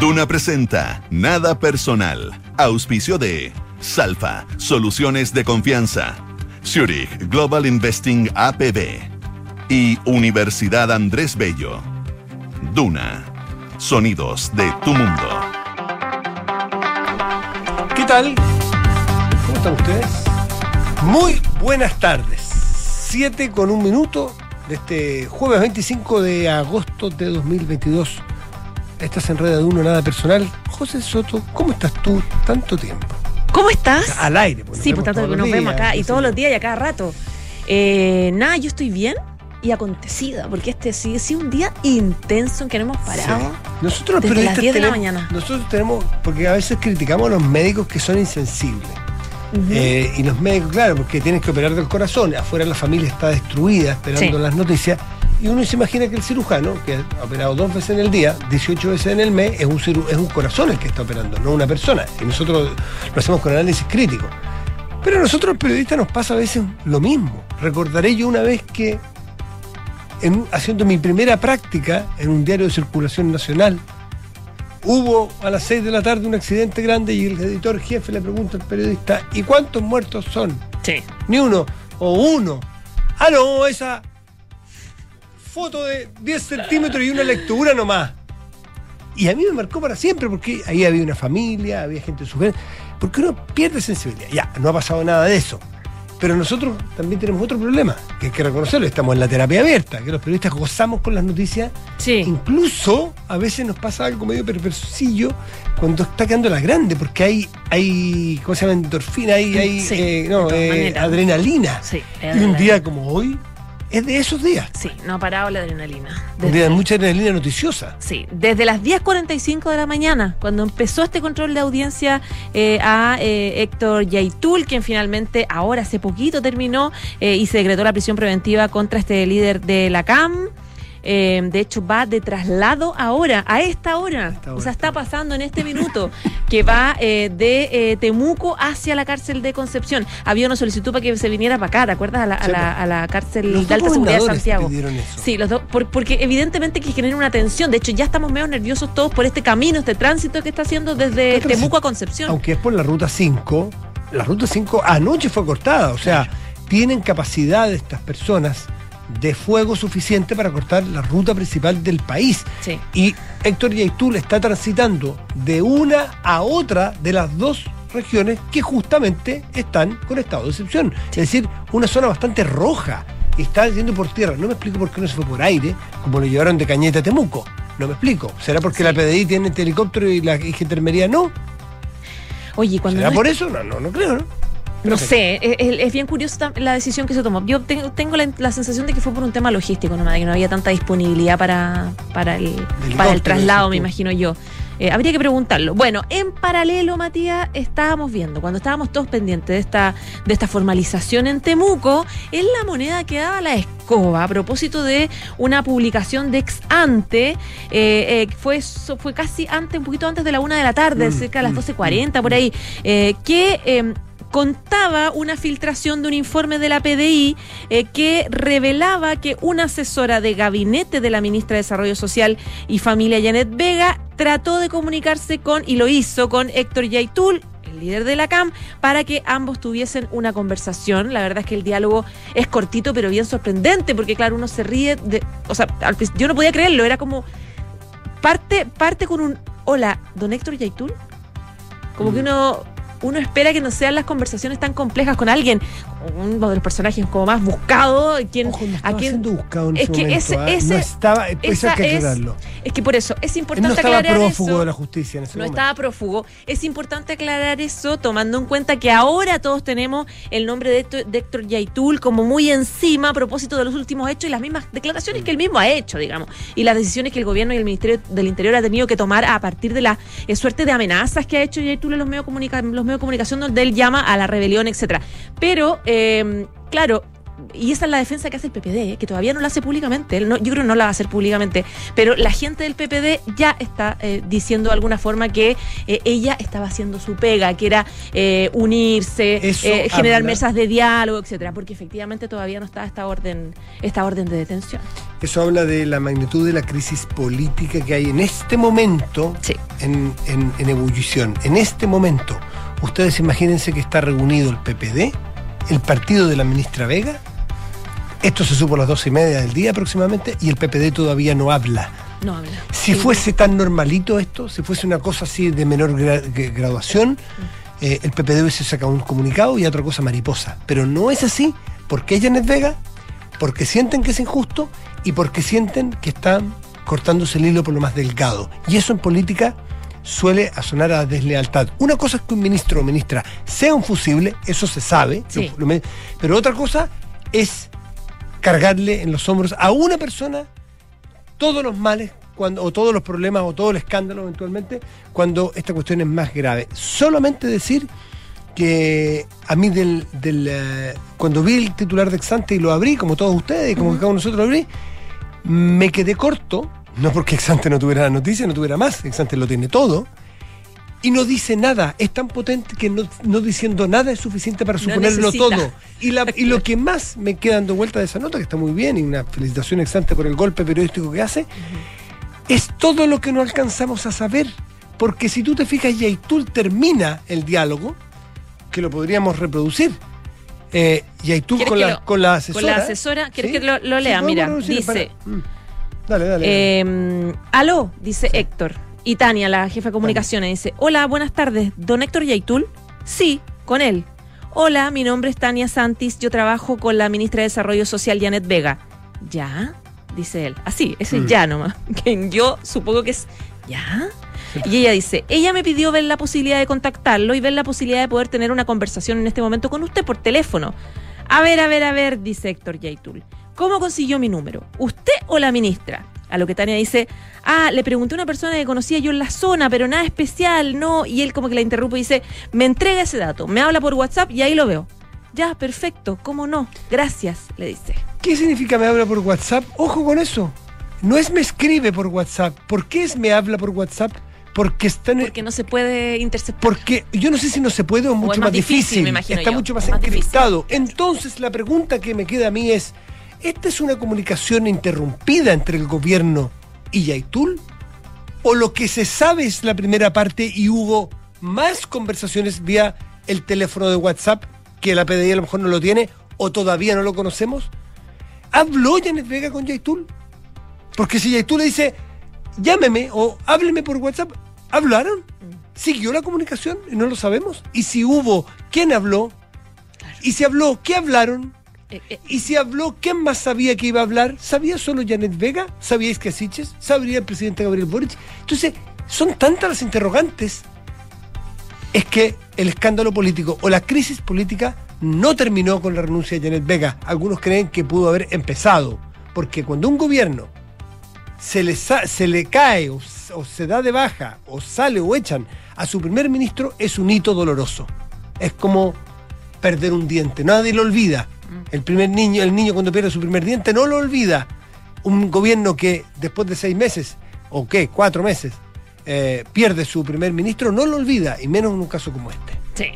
Duna presenta Nada Personal. Auspicio de Salfa, Soluciones de Confianza. Zurich Global Investing APB. Y Universidad Andrés Bello. Duna. Sonidos de tu mundo. ¿Qué tal? ¿Cómo están ustedes? Muy buenas tardes. 7 con un minuto de este jueves 25 de agosto de 2022. Estás en Red de Uno, nada personal. José Soto, ¿cómo estás tú? Tanto tiempo. ¿Cómo estás? Al aire. pues, sí, vemos tanto que nos vemos acá y todos los días y a cada rato. Eh, nada, yo estoy bien y acontecida, porque este sí ha sido un día intenso en que no hemos parado. Sí. Nosotros los Desde las periodistas 10 de la mañana. Nosotros tenemos, porque a veces criticamos a los médicos que son insensibles. Eh, y los médicos, claro, porque tienen que operar del corazón, afuera la familia está destruida esperando Sí. las noticias, y uno se imagina que el cirujano, que ha operado dos veces en el día, 18 veces en el mes, es un, ciru- es un corazón el que está operando, no una persona. Y nosotros lo hacemos con análisis crítico. Pero a nosotros los periodistas nos pasa a veces lo mismo. Recordaré yo una vez que, en- haciendo mi primera práctica en un diario de circulación nacional, Hubo a las 6 de la tarde un accidente grande y el editor jefe le pregunta al periodista, ¿y cuántos muertos son? Sí. Ni uno, o uno. Ah, no, esa foto de 10 centímetros y una lectura nomás. Y a mí me marcó para siempre porque ahí había una familia, había gente sufriendo. Porque uno pierde sensibilidad. Ya, no ha pasado nada de eso. Pero nosotros también tenemos otro problema, que hay que reconocerlo. Estamos en la terapia abierta, que los periodistas gozamos con las noticias Sí. Incluso a veces nos pasa algo medio perversillo cuando está quedando la grande, porque hay, hay ¿cómo se llama? Endorfina, hay, hay Sí, eh, no, eh, adrenalina. Sí, Y un día como hoy es de esos días. Sí, no ha parado la adrenalina. Un día de mucha adrenalina noticiosa. Sí, desde las 10.45 de la mañana, cuando empezó este control de audiencia eh, a eh, Héctor Yaitul, quien finalmente ahora hace poquito terminó eh, y se decretó la prisión preventiva contra este líder de la CAM. Eh, de hecho, va de traslado ahora, a esta hora. esta hora, o sea, está pasando en este minuto, que va eh, de eh, Temuco hacia la cárcel de Concepción. Había una solicitud para que se viniera para acá, ¿te acuerdas? A la, a Sí, la- pues. a la cárcel Los de alta seguridad de Santiago. eso. Sí, los dos, por- porque evidentemente que genera una tensión. De hecho, ya estamos medio nerviosos todos por este camino, este tránsito que está haciendo desde Temuco a Concepción. Aunque es por la ruta 5, la ruta 5 anoche fue cortada. O sea, tienen capacidad estas personas de fuego suficiente para cortar la ruta principal del país. Sí. Y Héctor Yaitul está transitando de una a otra de las dos regiones que justamente están con estado de excepción. Es decir, una zona bastante roja. Está yendo por tierra. No me explico por qué no se fue por aire, como lo llevaron de Cañete a Temuco. No me explico. ¿Será porque Sí. la PDI tiene este helicóptero y la Gendarmería no? Oye, cuando ¿Será no, por eso? No, no, no creo, ¿no? No sé, es, es- es bien curiosa la decisión que se tomó. Yo tengo, tengo la, la sensación de que fue por un tema logístico nomás, que no había tanta disponibilidad para, para, el, para el traslado, me imagino yo. Eh, habría que preguntarlo. Bueno, en paralelo, Matías, estábamos viendo, cuando estábamos todos pendientes de esta, de esta formalización en Temuco, en la moneda que daba la escoba a propósito de una publicación de ex ante, eh, eh, fue, fue casi antes, un poquito antes de la una de la tarde, Mm, cerca de las mm, 12.40, por ahí, eh, que... contaba una filtración de un informe de la PDI eh, que revelaba que una asesora de gabinete de la ministra de Desarrollo Social y Familia Janet Vega trató de comunicarse con, y lo hizo con Héctor Yaitul, el líder de la CAM, para que ambos tuviesen una conversación. La verdad es que el diálogo es cortito, pero bien sorprendente, porque claro, uno se ríe de. O sea, yo no podía creerlo, era como. Parte, parte con un. Hola, don Héctor Yaitul. Como que Mm. uno. Uno espera que no sean las conversaciones tan complejas con alguien, uno de los personajes como más buscado, quien, Ojo, no a quien buscado en es ese que momento. ese- ¿ah? ese- no estaba, eso esa hay que es- aclararlo. Es que por eso es Él no importante estaba aclarar prófugo eso. de la justicia en ese No momento. estaba prófugo. Es importante aclarar eso tomando en cuenta que ahora todos tenemos el nombre de Héctor, de Héctor Yaitul como muy encima a propósito de los últimos hechos y las mismas declaraciones que él mismo ha hecho, digamos, y las decisiones que el gobierno y el Ministerio del Interior ha tenido que tomar a partir de la eh, suerte de amenazas que ha hecho Yaitul en los medios, comunica- los medios de comunicación donde él llama a la rebelión, etcétera. Pero, eh, claro, y esa es la defensa que hace el PPD, ¿eh? que todavía no la hace públicamente, no, yo creo que no la va a hacer públicamente, pero la gente del PPD ya está eh, diciendo de alguna forma que eh, ella estaba haciendo su pega, que era unirse, generar mesas de diálogo, etcétera, porque efectivamente todavía no está esta orden, esta orden de detención. Eso habla de la magnitud de la crisis política que hay en este momento en, en ebullición, en este momento. Ustedes imagínense que está reunido el PPD, el partido de la ministra Vega, esto se supo a las doce y media del día aproximadamente y el PPD todavía no habla. No habla. Si fuese tan normalito esto, si fuese una cosa así de menor graduación, eh, el PPD hubiese sacado un comunicado y otra cosa mariposa. Pero no es así, porque ella es Vega, porque sienten que es injusto y porque sienten que están cortándose el hilo por lo más delgado. Y eso en política suele sonar a deslealtad. Una cosa es que un ministro o ministra sea un fusible, eso se sabe, pero otra cosa es cargarle en los hombros a una persona todos los males cuando, o todos los problemas o todo el escándalo eventualmente cuando esta cuestión es más grave. Solamente decir que a mí del, eh, cuando vi el titular de Exante y lo abrí, como todos ustedes, como cada uno de nosotros lo abrí, me quedé corto, no porque Exante no tuviera la noticia, no tuviera más, Exante lo tiene todo, y no dice nada. Es tan potente que no, diciendo nada es suficiente para suponerlo todo. Y, lo que más me queda dando vuelta de esa nota, que está muy bien, y una felicitación exante por el golpe periodístico que hace, es todo lo que no alcanzamos a saber. Porque si tú te fijas, Yaitul termina el diálogo, que lo podríamos reproducir. Eh, Yaitul con la, con la asesora. Con la asesora, ¿quieres que lo, lea? Mira, dice. Mm. Dale, dale. Em, aló, dice Héctor. Y Tania, la jefa de comunicaciones, dice, hola, buenas tardes, ¿don Héctor Yaitul? Sí, con él. Hola, mi nombre es Tania Santis, yo trabajo con la ministra de Desarrollo Social, Janet Vega. ¿Ya? Dice él. Así, ese mm. ya nomás. Que yo supongo que es ¿ya? Y ella dice, ella me pidió ver la posibilidad de contactarlo y ver la posibilidad de poder tener una conversación en este momento con usted por teléfono. A ver, a ver, a ver, dice Héctor Yaitul. ¿Cómo consiguió mi número? ¿Usted o la ministra? A lo que Tania dice, ah, le pregunté a una persona que conocía yo en la zona, pero nada especial, no. Y él como que la interrumpe y dice, me entrega ese dato, me habla por WhatsApp y ahí lo veo. Ya, perfecto, ¿cómo no? Gracias, le dice. ¿Qué significa me habla por WhatsApp? Ojo con eso. No es me escribe por WhatsApp. ¿Por qué es me habla por WhatsApp? Porque está en Porque no se puede interceptar. Porque yo no sé si no se puede o es mucho más, difícil. Me imagino está mucho más, encriptado. Entonces la pregunta que me queda a mí es, ¿esta es una comunicación interrumpida entre el gobierno y Yaitul? ¿O lo que se sabe es la primera parte y hubo más conversaciones vía el teléfono de WhatsApp que la PDI a lo mejor no lo tiene o todavía no lo conocemos? ¿Habló Janet Vega con Yaitul? Porque si Yaitul le dice, llámeme o hábleme por WhatsApp, ¿hablaron? ¿Siguió la comunicación? Y no lo sabemos. ¿Y si hubo, quién habló? ¿Y si habló, qué hablaron? Eh, eh, y si habló, ¿quién más sabía que iba a hablar? ¿Sabía solo Janet Vega? ¿Sabíais que Asiches? ¿Sabría el presidente Gabriel Boric? Entonces, son tantas las interrogantes. Es que el escándalo político o la crisis política no terminó con la renuncia de Janet Vega. Algunos creen que pudo haber empezado. Porque cuando un gobierno se le, se le cae o se da de baja o sale o echan a su primer ministro, es un hito doloroso. Es como perder un diente. Nadie lo olvida el primer niño, el niño cuando pierde su primer diente no lo olvida. Un gobierno que después de seis meses, o qué, cuatro meses, eh, pierde su primer ministro, no lo olvida, y menos en un caso como este. Sí.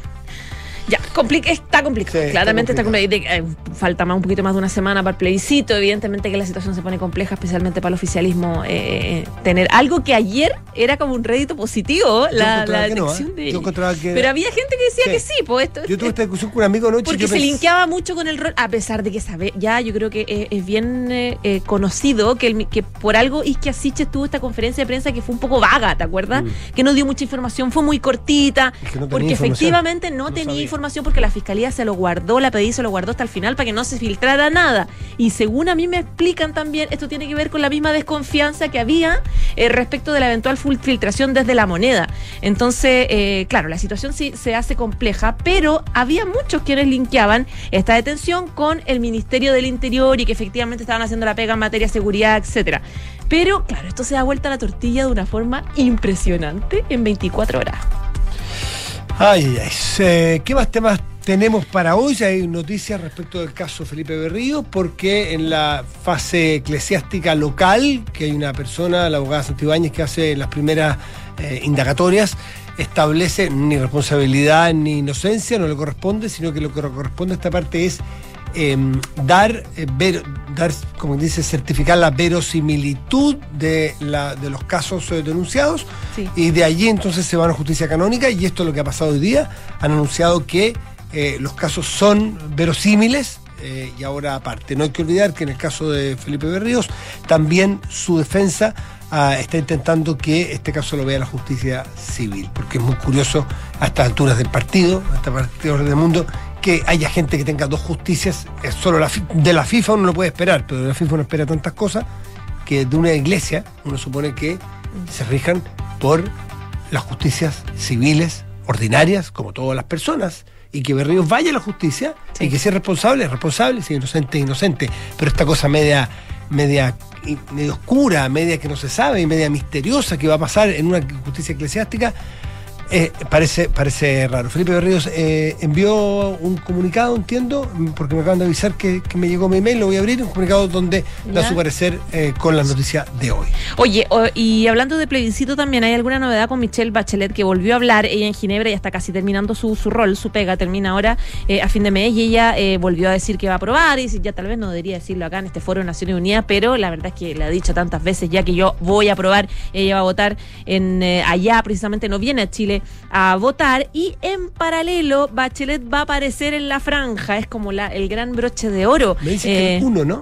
Ya, está complicado. Claramente está complicado. Eh, falta más un poquito más de una semana para el plebiscito. Evidentemente que la situación se pone compleja, especialmente para el oficialismo. Eh, tener algo que ayer era como un rédito positivo, la, la ¿eh? de. Yo que... Pero había gente que decía que sí. Pues esto, yo tuve esta discusión con un amigo anoche. Porque se linkeaba mucho con el rol, a pesar de que sabe, ya yo creo que es, bien conocido que, el, que por algo Isquia Siches tuvo esta conferencia de prensa que fue un poco vaga, ¿te acuerdas? Mm. Que no dio mucha información, fue muy cortita, porque efectivamente no, tenía información porque la fiscalía se lo guardó, la pedí se lo guardó hasta el final para que no se filtrara nada. Y según a mí me explican también, esto tiene que ver con la misma desconfianza que había eh, respecto de la eventual filtración desde la moneda. Entonces, eh, claro, la situación sí se hace compleja, pero había muchos quienes linkeaban esta detención con el Ministerio del Interior y que efectivamente estaban haciendo la pega en materia de seguridad, etcétera. Pero, claro, esto se da vuelta a la tortilla de una forma impresionante en 24 horas. Ay, ay, ay. ¿Qué más temas tenemos para hoy, hay noticias respecto del caso Felipe Berrío, porque en la fase eclesiástica local, que hay una persona, la abogada Santibáñez, que hace las primeras eh, indagatorias, establece ni responsabilidad ni inocencia, no le corresponde, sino que lo que corresponde a esta parte es em, dar, eh, ver, dar, como dice, certificar la verosimilitud de, la, de los casos eh, denunciados Sí. y de allí entonces se van a justicia canónica y esto es lo que ha pasado hoy día. Han anunciado que eh, los casos son verosímiles y ahora aparte. No hay que olvidar que en el caso de Felipe Berríos también su defensa ah, está intentando que este caso lo vea la justicia civil, porque es muy curioso a estas alturas del partido, a estas alturas del mundo, que haya gente que tenga dos justicias. Es solo la, de la FIFA uno lo puede esperar, pero de la FIFA uno espera tantas cosas que de una iglesia uno supone que se rijan por las justicias civiles ordinarias, como todas las personas, y que Berríos vaya a la justicia Sí. y que si es responsable, es responsable, si es inocente, es inocente. Pero esta cosa media, media, medio oscura, media que no se sabe, y media misteriosa que va a pasar en una justicia eclesiástica, eh, parece, parece raro. Felipe Berríos eh, envió un comunicado, entiendo, porque me acaban de avisar que, que me llegó mi email, lo voy a abrir, un comunicado donde da su parecer eh, con las noticias de hoy. Oye, o- y hablando de plebiscito también, ¿hay alguna novedad con Michelle Bachelet que volvió a hablar? Ella en Ginebra ya está casi terminando su, su rol, su pega, termina ahora eh, a fin de mes y ella eh, volvió a decir que va a aprobar y ya tal vez no debería decirlo acá en este foro de Naciones Unidas, pero la verdad es que le ha dicho tantas veces ya que yo voy a aprobar, ella va a votar en eh, allá, precisamente no viene a Chile a votar y en paralelo Bachelet va a aparecer en la franja, es como la, el gran broche de oro. Me dice que Eh, el uno, ¿no?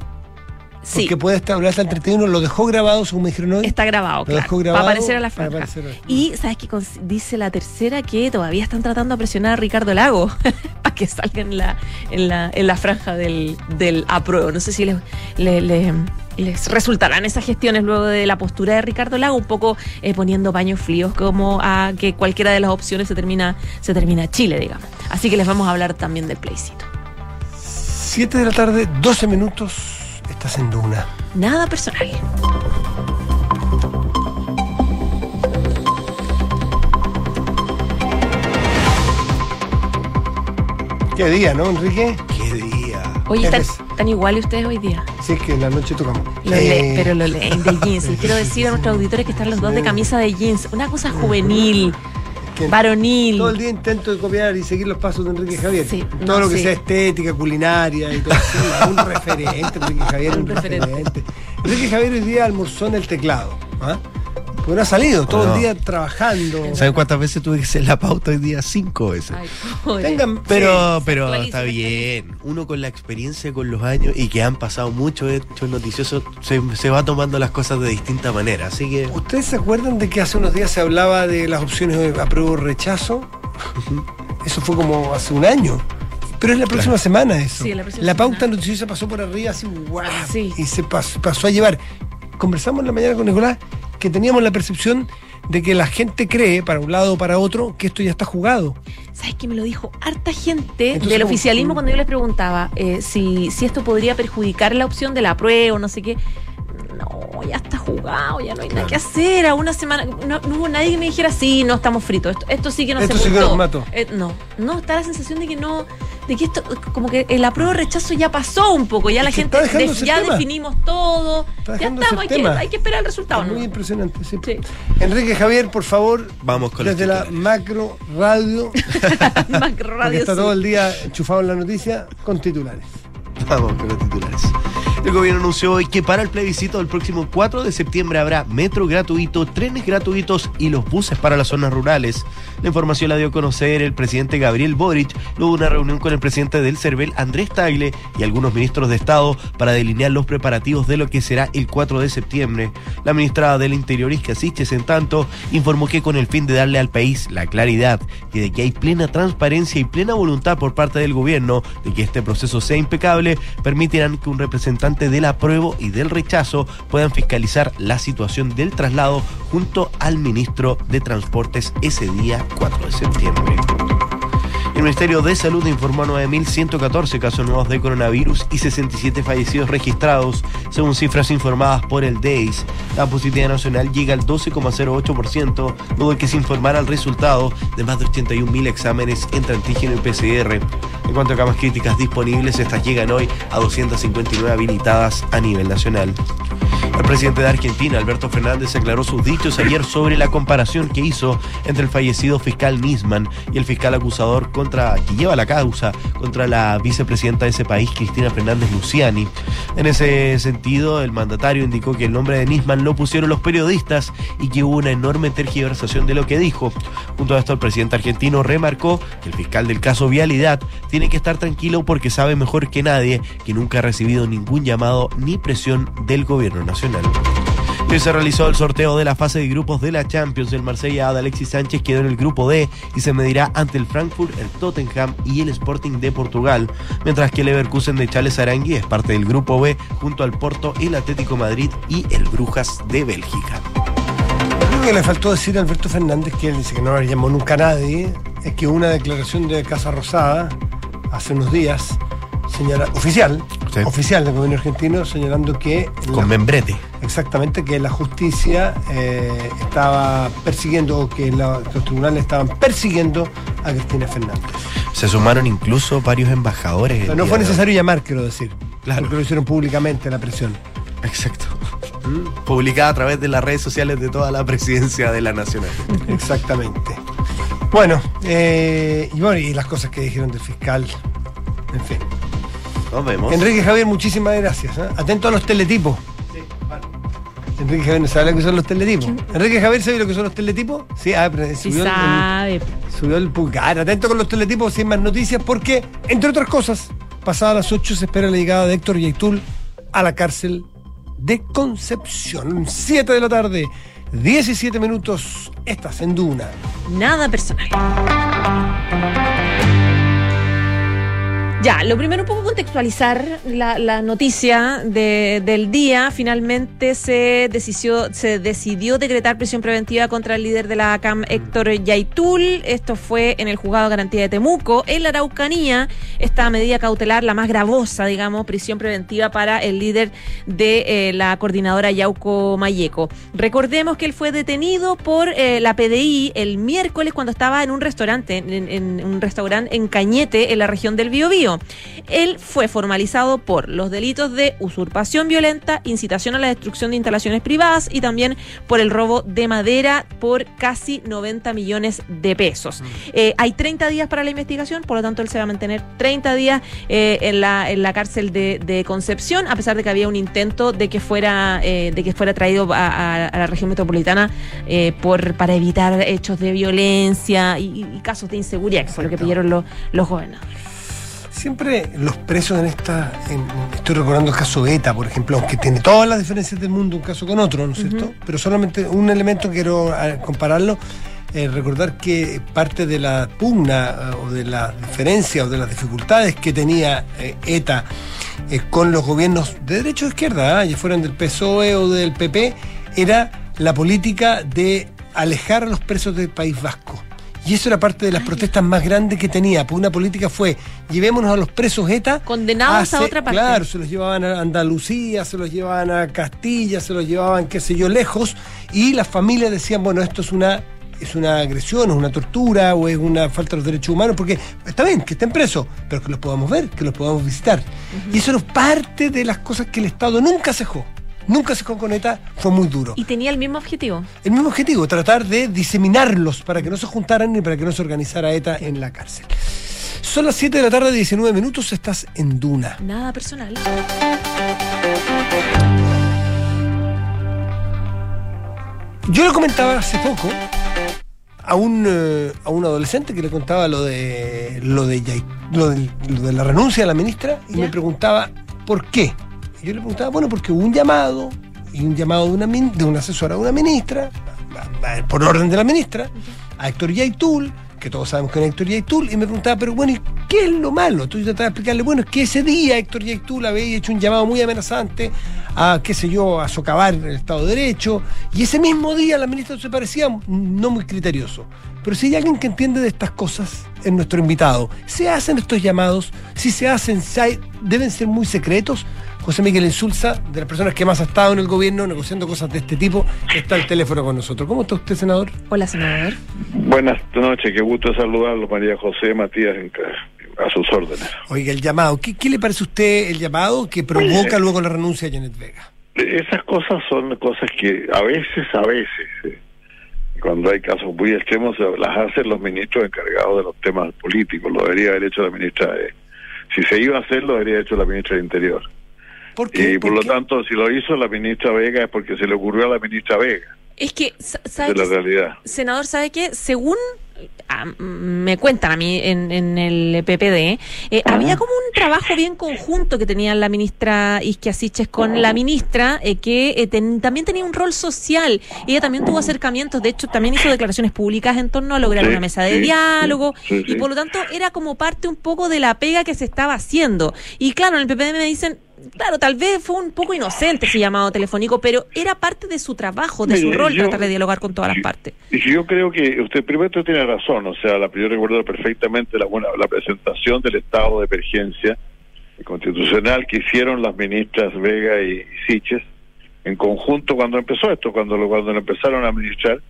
Sí, Porque puede estar hablar hasta el 31, lo dejó grabado, según me dijeron hoy. está grabado, Lo claro, dejó va a grabado aparecer a la franja. Y sabes que dice la tercera que todavía están tratando de presionar a Ricardo Lago para que salga en la, en la, en la franja del, del apruebo. No sé si les, le- le- les resultarán esas gestiones luego de la postura de Ricardo Lago, un poco eh, poniendo paños fríos como a que cualquiera de las opciones se termina, se termina Chile, digamos. Así que les vamos a hablar también del plebiscito. 7 de la tarde, 12 minutos, estás en Duna. Nada personal. Qué día, ¿no, Enrique? ¡Qué día! Oye, ¿están, están iguales ustedes hoy día? Sí, es que en la noche tocamos. Lo Eh, pero lo leen de jeans. Y quiero decir a nuestros auditores que están los dos de camisa de jeans. Una cosa juvenil, que varonil. Todo el día intento de copiar y seguir los pasos de Enrique Javier. Sí, todo no, lo que sí. sea estética, culinaria y todo eso. un referente, Enrique Javier, un, Un referente. referente. Enrique Javier hoy día almorzó en el teclado. ¿ah? Porque no ha salido, todo No. el día trabajando. ¿Saben cuántas veces tuve que hacer la pauta hoy día? Cinco veces. Ay. Tengan, Pero, sí, pero está bien. Uno con la experiencia, con los años y que han pasado muchos hechos noticiosos, se, se va tomando las cosas de distinta manera. Así que ¿Ustedes se acuerdan de que hace unos días se hablaba de las opciones de apruebo o rechazo? Eso fue como hace un año. Pero es la próxima semana eso. Sí, la próxima pauta semana. noticiosa pasó por arriba así, guau, Sí. y se pasó, pasó a llevar. Conversamos en la mañana con Nicolás que teníamos la percepción de que la gente cree, para un lado o para otro, que esto ya está jugado. ¿Sabes que me lo dijo harta gente Entonces, del oficialismo Mm. cuando yo les preguntaba eh, si, si esto podría perjudicar la opción de la prueba o no sé qué? No, ya está jugado, ya no hay nada que hacer. A una semana, no, no hubo nadie que me dijera, sí, no estamos fritos. Esto, esto sí que no Esto se sí que juntó". nos mató. Eh, no, no, está la sensación de que no, de que esto, como que el apruebo rechazo ya pasó un poco, ya Es la gente, de- ya tema. definimos todo, Está ya estamos, hay que, hay que esperar el resultado. Es muy ¿no? impresionante. sí. Sí. Enrique Javier, por favor, vamos con desde la macro radio, Mac porque Radio está sí. todo el día enchufado en la noticia, con titulares. Vamos con los titulares. El gobierno anunció hoy que para el plebiscito del próximo 4 de septiembre habrá metro gratuito, trenes gratuitos y los buses para las zonas rurales. La información la dio a conocer el presidente Gabriel Boric luego de una reunión con el presidente del CERVEL, Andrés Tagle, y algunos ministros de Estado para delinear los preparativos de lo que será el 4 de septiembre. La ministra del Interior, Isca Siches, en tanto, informó que con el fin de darle al país la claridad y de que hay plena transparencia y plena voluntad por parte del gobierno de que este proceso sea impecable, permitirán que un representante del apruebo y del rechazo puedan fiscalizar la situación del traslado junto al ministro de Transportes ese día 4 de septiembre. El Ministerio de Salud informó 9.114 casos nuevos de coronavirus y 67 fallecidos registrados, según cifras informadas por el DEIS. La positividad nacional llega al 12,08%, luego de que se informara el resultado de más de 81.000 exámenes entre antígeno y PCR. En cuanto a camas críticas disponibles, estas llegan hoy a 259 habilitadas a nivel nacional. El presidente de Argentina, Alberto Fernández, aclaró sus dichos ayer sobre la comparación que hizo entre el fallecido fiscal Nisman y el fiscal acusador contra que lleva la causa contra la vicepresidenta de ese país, Cristina Fernández Luciani. En ese sentido, el mandatario indicó que el nombre de Nisman lo pusieron los periodistas y que hubo una enorme tergiversación de lo que dijo. Junto a esto, el presidente argentino remarcó que el fiscal del caso Vialidad tiene que estar tranquilo porque sabe mejor que nadie que nunca ha recibido ningún llamado ni presión del gobierno nacional. Hoy se realizó el sorteo de la fase de grupos de la Champions. El Marsella de Alexis Sánchez quedó en el grupo D y se medirá ante el Frankfurt, el Tottenham y el Sporting de Portugal, mientras que el Leverkusen de Charles Arangui es parte del grupo B junto al Porto, el Atlético Madrid y el Brujas de Bélgica. Lo que le faltó decir a Alberto Fernández, que él dice que no le llamó nunca a nadie, es que una declaración de Casa Rosada hace unos días, señala, oficial, Sí. oficial del gobierno argentino, señalando que la- Con membrete. exactamente que la justicia eh, estaba persiguiendo, o que, la- que los tribunales estaban persiguiendo a Cristina Fernández. Se sumaron incluso varios embajadores. Pero no fue necesario llamar, quiero decir. Claro. Porque lo hicieron públicamente la presión. Exacto. Publicada a través de las redes sociales de toda la presidencia de la Nacional. Exactamente. Bueno, eh, y bueno, y las cosas que dijeron del fiscal. En fin. Nos vemos. Enrique Javier, muchísimas gracias. ¿eh? Atento a los teletipos. Enrique Javier, ¿no sabe lo que son los teletipos? Enrique Javier, ¿sabe lo que son los teletipos? Sí, ah, pero Sí subió, el, sabe. subió el pulgar. Atento con los teletipos, sin más noticias, porque, entre otras cosas, pasadas las 8 se espera la llegada de Héctor Yaitul a la cárcel de Concepción. 7 de la tarde, 17 minutos, estás en Duna. Nada personal. Ya, lo primero un poco contextualizar la, noticia de- del día. Finalmente se decidió, se decidió decretar prisión preventiva contra el líder de la ACAM, Héctor Yaitul. Esto fue en el juzgado de garantía de Temuco. En la Araucanía, esta medida cautelar, la más gravosa, digamos, prisión preventiva para el líder de eh, la coordinadora Yauco Mayeco. Recordemos que él fue detenido por eh, la PDI el miércoles cuando estaba en un restaurante, en un restaurante en Cañete, en la región del Biobío. Él fue formalizado por los delitos de usurpación violenta, incitación a la destrucción de instalaciones privadas y también por el robo de madera por casi 90 millones de pesos. Eh, hay 30 días para la investigación, por lo tanto él se va a mantener 30 días eh, en, la, en la cárcel de, de Concepción, a pesar de que había un intento de que fuera, eh, de que fuera traído a, a- a la región metropolitana por, para evitar hechos de violencia y, y casos de inseguridad, que fue lo que pidieron los, los gobernadores. Siempre los presos en esta. en- estoy recordando el caso ETA, por ejemplo, aunque tiene todas las diferencias del mundo un caso con otro, ¿no es cierto? Pero solamente un elemento quiero eh, compararlo. eh, recordar que parte de la pugna eh, o de la diferencia o de las dificultades que tenía eh, ETA eh, con los gobiernos de derecha o izquierda, ah, ya fueran del PSOE o del PP, era la política de alejar a los presos del País Vasco. Y eso era parte de las protestas más grandes que tenía, porque una política fue, llevémonos a los presos ETA. Condenados a otra parte. Claro, se los llevaban a Andalucía, se los llevaban a Castilla, se los llevaban, qué sé yo, lejos, y las familias decían, bueno, esto es una es una agresión, es una tortura o es una falta de los derechos humanos, porque está bien que estén presos, pero que los podamos ver, que los podamos visitar. Y eso era parte de las cosas que el Estado nunca cejó. Nunca cejó con ETA, fue muy duro. Y tenía el mismo objetivo. El mismo objetivo, tratar de diseminarlos para que no se juntaran ni para que no se organizara ETA en la cárcel. Son las 7 de la tarde, 19 minutos, estás en Duna. Nada personal. Yo le comentaba hace poco a un, eh, a un adolescente que le contaba lo de lo de, lo de la renuncia de la ministra y ¿Ya? me preguntaba por qué. Y yo le preguntaba, bueno, porque hubo un llamado y un llamado de una, de una asesora de una ministra, por orden de la ministra, a Héctor Yaitul, que todos sabemos que es Héctor Yaitul, y me preguntaba, pero bueno, ¿y qué es lo malo? Entonces yo trataba de explicarle, bueno, es que ese día Héctor Yaitul había hecho un llamado muy amenazante a, qué sé yo, a socavar el Estado de Derecho, y ese mismo día la ministra se parecía no muy criterioso. Pero si hay alguien que entiende de estas cosas, es nuestro invitado. ¿Se hacen estos llamados? Si se hacen, ¿deben ser muy secretos? José Miguel Insulza, de las personas que más ha estado en el gobierno negociando cosas de este tipo, está al teléfono con nosotros. ¿Cómo está usted, senador? Hola, senador. Buenas noches, qué gusto saludarlo, María José Matías, a sus órdenes. Oiga, el llamado, ¿qué, le parece a usted el llamado que provoca luego la renuncia de Janet Vega? Esas cosas son cosas que a veces, a veces, eh, cuando hay casos muy extremos, las hacen los ministros encargados de los temas políticos. Lo debería haber hecho la ministra de... Si se iba a hacer, lo debería haber hecho la ministra de Interior. Y por, lo tanto, si lo hizo la ministra Vega es porque se le ocurrió a la ministra Vega. Es que, ¿sabe de la realidad. Senador, ¿sabe qué? Según ah, me cuentan a mí en, el PPD, eh, había como un trabajo bien conjunto que tenía la ministra Isquia Siches con la ministra, eh, que eh, también tenía un rol social. Ella también tuvo acercamientos, de hecho, también hizo declaraciones públicas en torno a lograr una mesa de diálogo, y por lo tanto era como parte un poco de la pega que se estaba haciendo. Y claro, en el PPD me dicen, claro, tal vez fue un poco inocente ese llamado telefónico, pero era parte de su trabajo, de su rol, tratar de dialogar con todas las partes. Yo creo que usted primero tiene razón, o sea, la, yo recuerdo perfectamente la, buena, la presentación del estado de emergencia constitucional que hicieron las ministras Vega y, Siches en conjunto cuando empezó esto, cuando lo, cuando lo empezaron a administrar,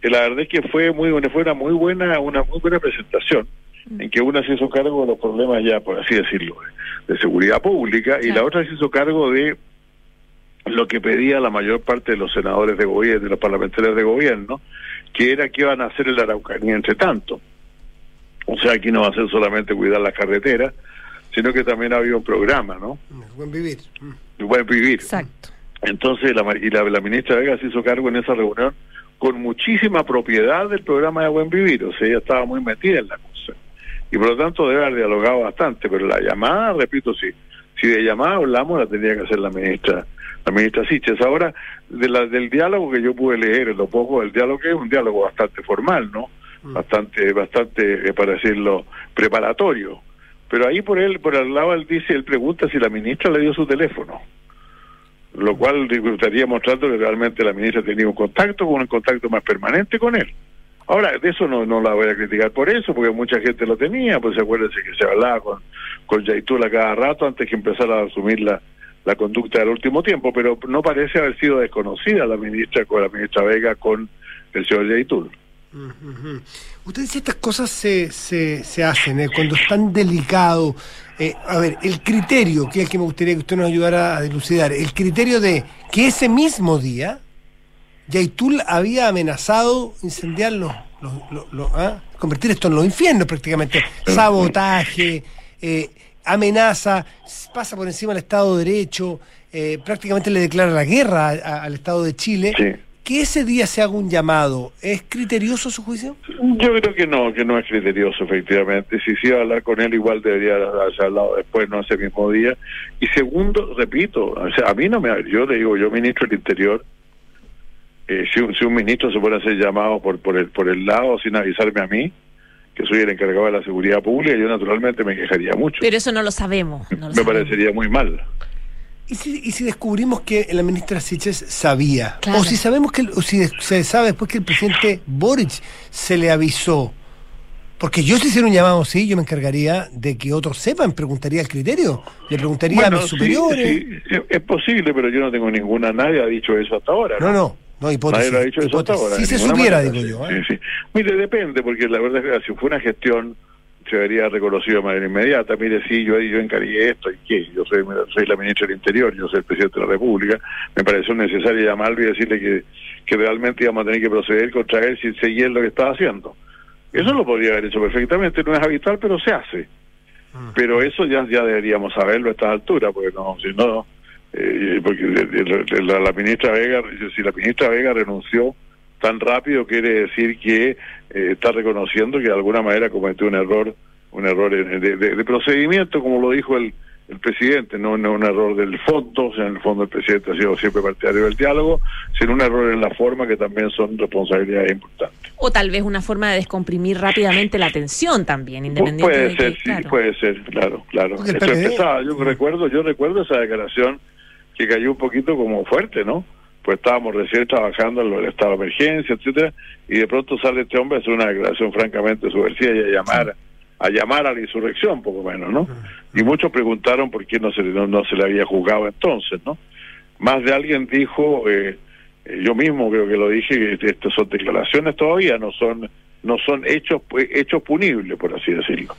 que la verdad es que fue muy fue una muy buena, una muy buena presentación en que una se hizo cargo de los problemas ya, por así decirlo, de seguridad pública y la otra se hizo cargo de lo que pedía la mayor parte de los senadores de gobierno, de los parlamentarios de gobierno, que era que iban a hacer en la Araucanía entre tanto. O sea, aquí no va a ser solamente cuidar la carretera, sino que también había un programa, ¿no? Buen vivir. Buen vivir. Exacto. Entonces, la, y la, la ministra Vega se hizo cargo en esa reunión con muchísima propiedad del programa de Buen Vivir, o sea, ella estaba muy metida en la y por lo tanto debe haber dialogado bastante, pero la llamada, repito, sí, si de llamada hablamos la tenía que hacer la ministra, la ministra Siches. Ahora, de la, del diálogo que yo pude leer, lo poco del diálogo que es un diálogo bastante formal, ¿no? Mm. Bastante, bastante, eh, para decirlo, preparatorio. Pero ahí por él, por el lado él dice, él pregunta si la ministra le dio su teléfono. Lo cual estaría mostrando que realmente la ministra tenía un contacto, con un contacto más permanente con él. Ahora, de eso no, no la voy a criticar por eso, porque mucha gente lo tenía, pues acuérdense que se hablaba con, con Yaitula cada rato antes que empezara a asumir la, la conducta del último tiempo, pero no parece haber sido desconocida la ministra con la ministra Vega con el señor Yaitul. Usted dice estas cosas se, se, se hacen ¿eh? cuando es tan delicado. Eh, a ver, el criterio, que es el que me gustaría que usted nos ayudara a dilucidar, el criterio de que ese mismo día Yaitul había amenazado incendiar los, ¿ah? convertir esto en los infiernos prácticamente. Sabotaje, eh, amenaza, pasa por encima del Estado de Derecho, eh, prácticamente le declara la guerra al Estado de Chile. Que ese día se haga un llamado, ¿es criterioso su juicio? Yo creo que no, que no es criterioso, efectivamente. Si sí iba a hablar con él, igual debería haber hablado después, no ese mismo día. Y segundo, repito, o sea, a mí no me. Yo le digo, yo ministro del Interior, eh, si, un, si, un ministro se puede hacer llamado por, por, el, por el lado sin avisarme a mí, que soy el encargado de la seguridad pública, yo naturalmente me quejaría mucho. Pero eso no lo sabemos. me parecería muy mal. ¿Y si, ¿Y si, descubrimos que la ministra Siches sabía? O si sabemos que, o si se sabe después que el presidente Boric se le avisó. Porque yo si hiciera un llamado sí, yo me encargaría de que otros sepan, preguntaría el criterio, le preguntaría a mis superiores. es posible, pero yo no tengo ninguna, nadie ha dicho eso hasta ahora. no. no. No, hipótesis. Nadie lo ha dicho eso hasta ahora. Si se supiera, digo yo. ¿eh? Sí, sí. Mire, depende, porque la verdad es que si fue una gestión, se habría reconocido de manera inmediata. Mire, sí, yo, yo encargué esto, ¿y qué? Yo soy, soy la ministra del Interior, yo soy el presidente de la República. Me pareció necesario llamarlo y decirle que, que realmente íbamos a tener que proceder contra él si seguía lo que estaba haciendo. Eso lo podría haber hecho perfectamente, no es habitual, pero se hace. Mm. Pero eso ya, ya deberíamos saberlo a esta altura, porque no, si no eh, porque la, ministra Vega, si la ministra Vega renunció tan rápido, quiere decir que eh, está reconociendo que de alguna manera cometió un error, un error de, procedimiento, como lo dijo el, el presidente, no, no un error del fondo, o sea, en el fondo el presidente ha sido siempre partidario del diálogo, sino un error en la forma que también son responsabilidades importantes. O tal vez una forma de descomprimir rápidamente la tensión también, independiente puede de ser, que, sí, claro. puede ser, claro, claro. Eso empezaba, yo recuerdo, yo recuerdo esa declaración que cayó un poquito como fuerte, ¿no? Pues estábamos recién trabajando en del estado de emergencia, etcétera, y de pronto sale este hombre a hacer una declaración francamente subversiva y a llamar a llamar a la insurrección, poco menos, ¿no? Y muchos preguntaron por qué no se, no, no se le había juzgado entonces, ¿no? Más de alguien dijo, eh, eh, yo mismo creo que lo dije, que estas son declaraciones todavía, no son no son hechos pu- hechos punibles, por así decirlo.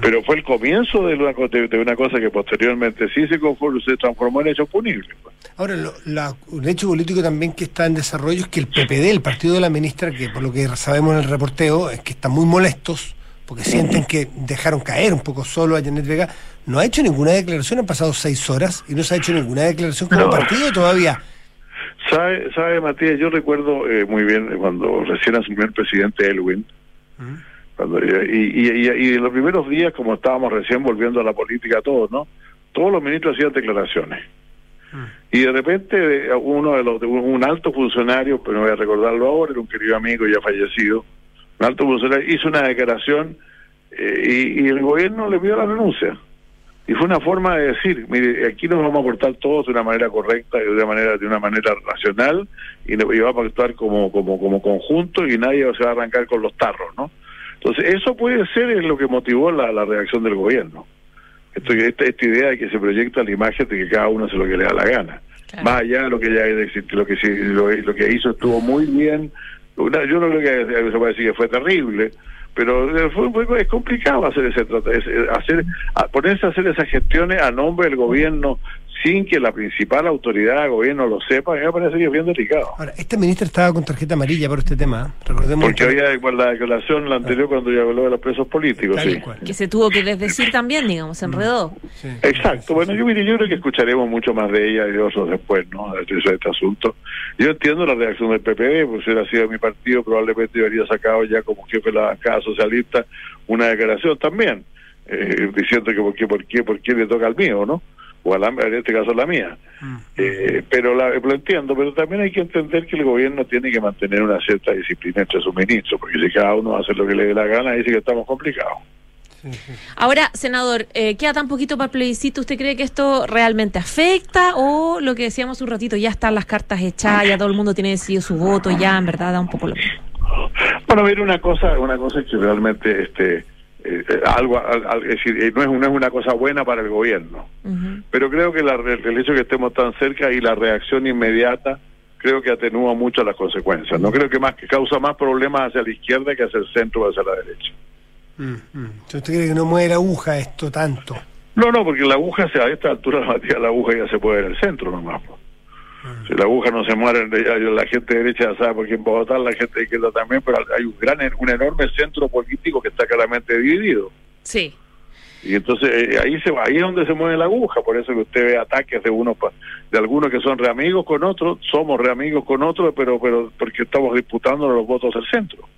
Pero fue el comienzo de una, co- de, de una cosa que posteriormente sí se, conformó, se transformó en hechos punibles. pues. Ahora, lo- la- un hecho político también que está en desarrollo es que el PPD, el partido de la ministra, que por lo que sabemos en el reporteo, es que están muy molestos porque sienten que dejaron caer un poco solo a Janet Vega, no ha hecho ninguna declaración, han pasado seis horas y no se ha hecho ninguna declaración como No. partido todavía. ¿Sabe, sabe Matías? Yo recuerdo eh, muy bien cuando recién asumió el presidente Elwin, cuando, y, y, y, y en los primeros días, como estábamos recién volviendo a la política todos, ¿no? Todos los ministros hacían declaraciones. Y de repente uno de los, de un, alto funcionario, pero no voy a recordarlo ahora, era un querido amigo ya fallecido, un alto funcionario hizo una declaración eh, y, y el gobierno le pidió la renuncia. Y fue una forma de decir, mire, aquí nos vamos a portar todos de una manera correcta y de una manera de una manera racional y, y vamos a actuar como como como conjunto y nadie se va a arrancar con los tarros, ¿no? Entonces eso puede ser es lo que motivó la, la reacción del gobierno. Esto, esta, esta idea de que se proyecta la imagen de que cada uno hace lo que le da la gana. Claro. Más allá de lo que ya lo que lo, lo que hizo estuvo muy bien. Yo no creo que se puede decir que fue terrible, pero eh, fue, fue- es complicado hacer ese hacer ponerse a hacer esas gestiones a nombre del gobierno sin que la principal autoridad del gobierno lo sepa, me parece que es bien delicado. Ahora, esta ministra estaba con tarjeta amarilla por este tema, recordemos Porque que- había la declaración la anterior cuando ya habló de los presos políticos, sí. Que se tuvo que desdecir también, digamos, se enredó. Sí. Exacto, bueno, yo, mire, yo creo que escucharemos mucho más de ella y de otros después, ¿no? De este, de este asunto. Yo entiendo la reacción del PPD, pues si hubiera sido mi partido, probablemente habría sacado ya como jefe de la bancada socialista una declaración también, eh, diciendo que por qué, por qué, por qué le toca al mío, ¿no? O en este caso la mía. Eh, pero la, lo entiendo, pero también hay que entender que el gobierno tiene que mantener una cierta disciplina entre sus ministros, porque si cada uno hace lo que le dé la gana, ahí sí que estamos complicados. Ahora, senador, eh, queda tan poquito para el plebiscito. ¿Usted cree que esto realmente afecta o lo que decíamos un ratito, ya están las cartas hechas, ya todo el mundo tiene decidido su voto, ya en verdad da un poco lo mismo? Bueno, mira, una cosa, una cosa que realmente este eh, algo, al- al- es decir, eh, no es, no es una cosa buena para el gobierno, pero creo que la, el hecho de que estemos tan cerca y la reacción inmediata creo que atenúa mucho las consecuencias. No creo que más que causa más problemas hacia la izquierda que hacia el centro o hacia la derecha. Mm, mm. ¿Usted cree que no mueve la aguja esto tanto? No, no, porque la aguja, a esta altura, la aguja ya se puede ver en el centro nomás. po. Si la aguja no se muere, la gente de derecha ya sabe por quién va a votar, la gente de izquierda también, pero hay un gran, un enorme centro político que está claramente dividido. Sí. Y entonces eh, ahí se va, ahí es donde se mueve la aguja, por eso que usted ve ataques de unos pa- de algunos que son reamigos con otros, somos reamigos con otros, pero pero porque estamos disputando los votos del centro.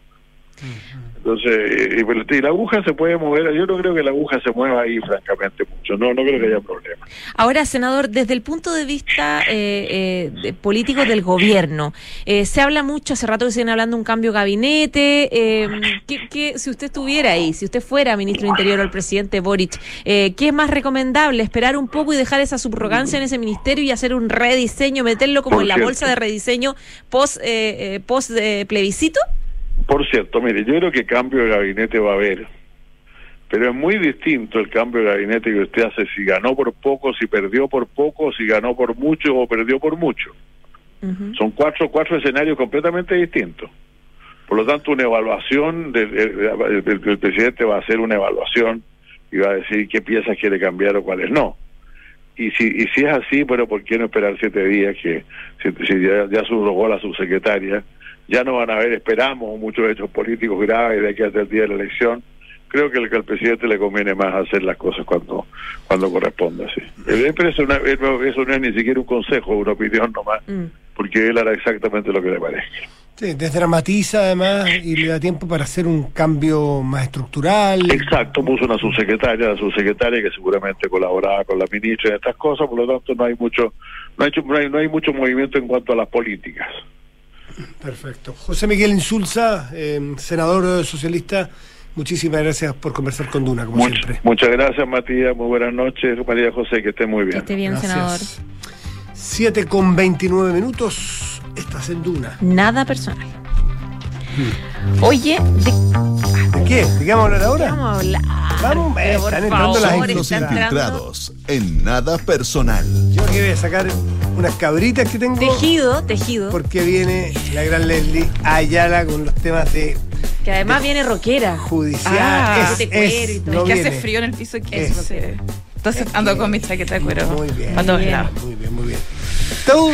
Entonces, eh, y, y la aguja se puede mover, yo no creo que la aguja se mueva ahí francamente mucho, no no creo que haya problema. Ahora, senador, desde el punto de vista eh, eh, de- político del gobierno, eh, se habla mucho, hace rato que se viene hablando de un cambio de gabinete. Eh, ¿qué- qué- si usted estuviera ahí, si usted fuera ministro de Interior o el presidente Boric, eh, ¿qué es más recomendable? ¿Esperar un poco y dejar esa subrogancia en ese ministerio y hacer un rediseño, meterlo como Por en la cierto. bolsa de rediseño post, post eh, plebiscito? Por cierto, mire, yo creo que cambio de gabinete va a haber, pero es muy distinto el cambio de gabinete que usted hace si ganó por poco, si perdió por poco, si ganó por mucho o perdió por mucho. Son cuatro, cuatro escenarios completamente distintos. Por lo tanto, una evaluación, del, el, el- el presidente va a hacer una evaluación y va a decir qué piezas quiere cambiar o cuáles no. Y si, y si es así, bueno, ¿por qué no esperar siete días que si, si ya, ya subrogó la subsecretaria? Ya no van a haber, esperamos, muchos hechos políticos graves de aquí hasta el día de la elección. Creo que, el- que al presidente le conviene más hacer las cosas cuando cuando corresponda, sí. Eh, Pero eso no, eso no es ni siquiera un consejo, una opinión nomás Mm. porque él hará exactamente lo que le parezca. Sí, desdramatiza además y le da tiempo para hacer un cambio más estructural. Exacto, puso una subsecretaria, la subsecretaria que seguramente colaboraba con la ministra en estas cosas, por lo tanto no hay mucho, no hay, no hay, no hay mucho movimiento en cuanto a las políticas. Perfecto. José Miguel Insulza, eh, senador socialista, muchísimas gracias por conversar con Duna, como Much- siempre. muchas gracias, Matías. Muy buenas noches, María José. Que esté muy Que bien. esté bien, senador. 7 con 29 minutos, estás en Duna. Nada personal. Oye, ¿de ¿De qué? ¿De qué vamos a hablar ahora? vamos a hablar? Vamos, eh, están entrando las favor, Los infiltrados en nada personal. Yo que voy a sacar unas cabritas que tengo. Tejido, tejido. Porque viene la gran Leslie Ayala con los temas de Que además viene rockera. judicial. Ah, es, de cuero y todo. no es que viene. hace frío en el piso que Es- Entonces ando con mi chaqueta de cuero. Muy bien. Para todos lados. Muy bien, muy bien. Todo,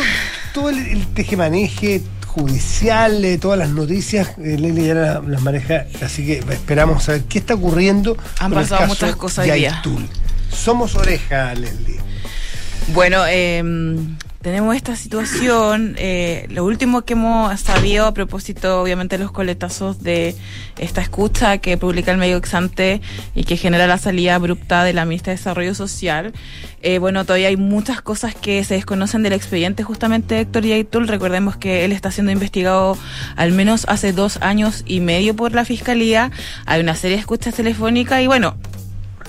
todo el, el tejemaneje judicial, eh, todas las noticias, eh, Leslie ya la- las maneja, así que esperamos saber qué está ocurriendo. Han con el pasado caso muchas cosas hoy día. Somos oreja, Leslie. Bueno, eh, tenemos esta situación. eh, lo último que hemos sabido a propósito, obviamente, los coletazos de esta escucha que publica el medio Exante y que genera la salida abrupta de la ministra de Desarrollo Social. Eh, bueno, todavía hay muchas cosas que se desconocen del expediente justamente de Héctor Yaitul. Recordemos que él está siendo investigado al menos hace dos años y medio por la Fiscalía. Hay una serie de escuchas telefónicas y bueno,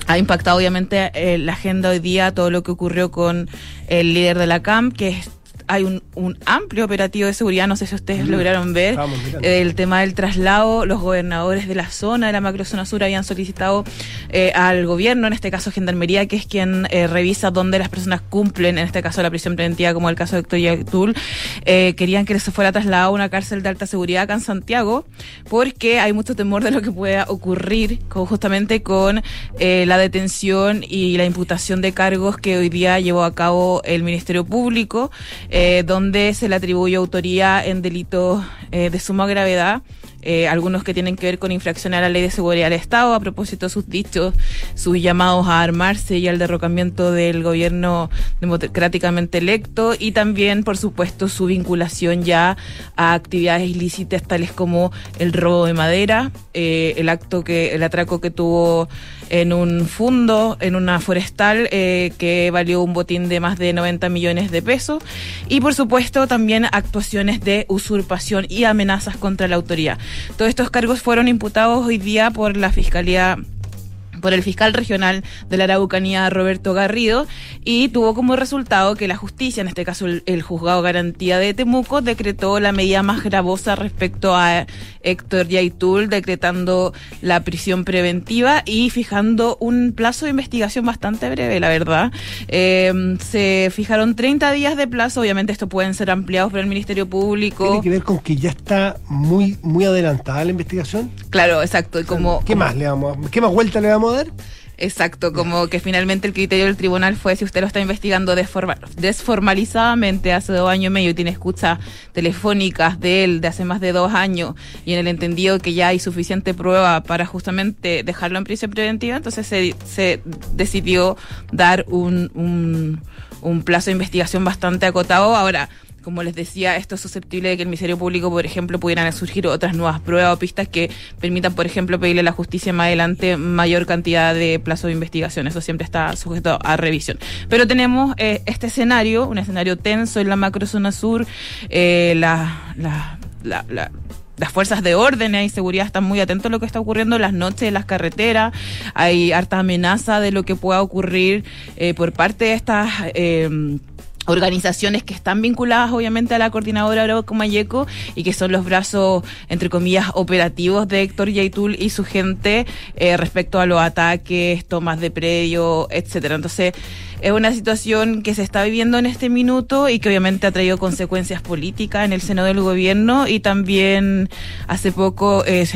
ha impactado obviamente eh, la agenda hoy día, todo lo que ocurrió con el líder de la CAM, que es- hay un, un amplio operativo de seguridad, no sé si ustedes Mm, lograron ver, estábamos mirando. el tema del traslado, los gobernadores de la zona, de la macrozona sur, habían solicitado eh, al gobierno, en este caso Gendarmería, que es quien eh, revisa dónde las personas cumplen, en este caso la prisión preventiva, como el caso de Héctor Yatul, eh, querían que se fuera trasladado a una cárcel de alta seguridad acá en Santiago, porque hay mucho temor de lo que pueda ocurrir con- justamente con eh, la detención y la imputación de cargos que hoy día llevó a cabo el Ministerio Público, eh, donde se le atribuye autoría en delitos eh, de suma gravedad. eh, algunos que tienen que ver con infracción a la ley de seguridad del Estado, a propósito de sus dichos, sus llamados a armarse y al derrocamiento del gobierno democráticamente electo, y también, por supuesto, su vinculación ya a actividades ilícitas tales como el robo de madera, eh, el acto que, el atraco que tuvo en un fondo, en una forestal, eh, que valió un botín de más de 90 millones de pesos. Y por supuesto también actuaciones de usurpación y amenazas contra la autoridad. Todos estos cargos fueron imputados hoy día por la Fiscalía por el fiscal regional de la Araucanía, Roberto Garrido, y tuvo como resultado que la justicia, en este caso el, el juzgado garantía de Temuco, decretó la medida más gravosa respecto a Héctor Yaitul, decretando la prisión preventiva y fijando un plazo de investigación bastante breve, la verdad. Eh, se fijaron 30 días de plazo, obviamente esto pueden ser ampliados por el Ministerio Público. Tiene que ver con que ya está muy, muy adelantada la investigación. Claro, exacto. y Como, ¿Qué como- más le vamos a, ¿Qué más vuelta le vamos Exacto, como que finalmente el criterio del tribunal fue si usted lo está investigando desforma- desformalizadamente hace dos años y medio y tiene escuchas telefónicas de él de hace más de dos años y en el entendido que ya hay suficiente prueba para justamente dejarlo en prisión preventiva, entonces se, decidió dar un, un plazo de investigación bastante acotado. Ahora, como les decía, esto es susceptible de que el Ministerio Público, por ejemplo, pudieran surgir otras nuevas pruebas o pistas que permitan, por ejemplo, pedirle a la justicia más adelante mayor cantidad de plazo de investigación. Eso siempre está sujeto a revisión. Pero tenemos eh, este escenario, un escenario tenso en la macrozona sur, eh, la, la, la, la- las fuerzas de orden y seguridad están muy atentos a lo que está ocurriendo en las noches en las carreteras. Hay harta amenaza de lo que pueda ocurrir eh, por parte de estas eh, organizaciones que están vinculadas obviamente a la coordinadora Arauco Mayeco y que son los brazos, entre comillas, operativos de Héctor Yaitul y su gente eh, respecto a los ataques, tomas de predio, etcétera. Entonces, es una situación que se está viviendo en este minuto y que obviamente ha traído consecuencias políticas en el seno del gobierno y también hace poco eh,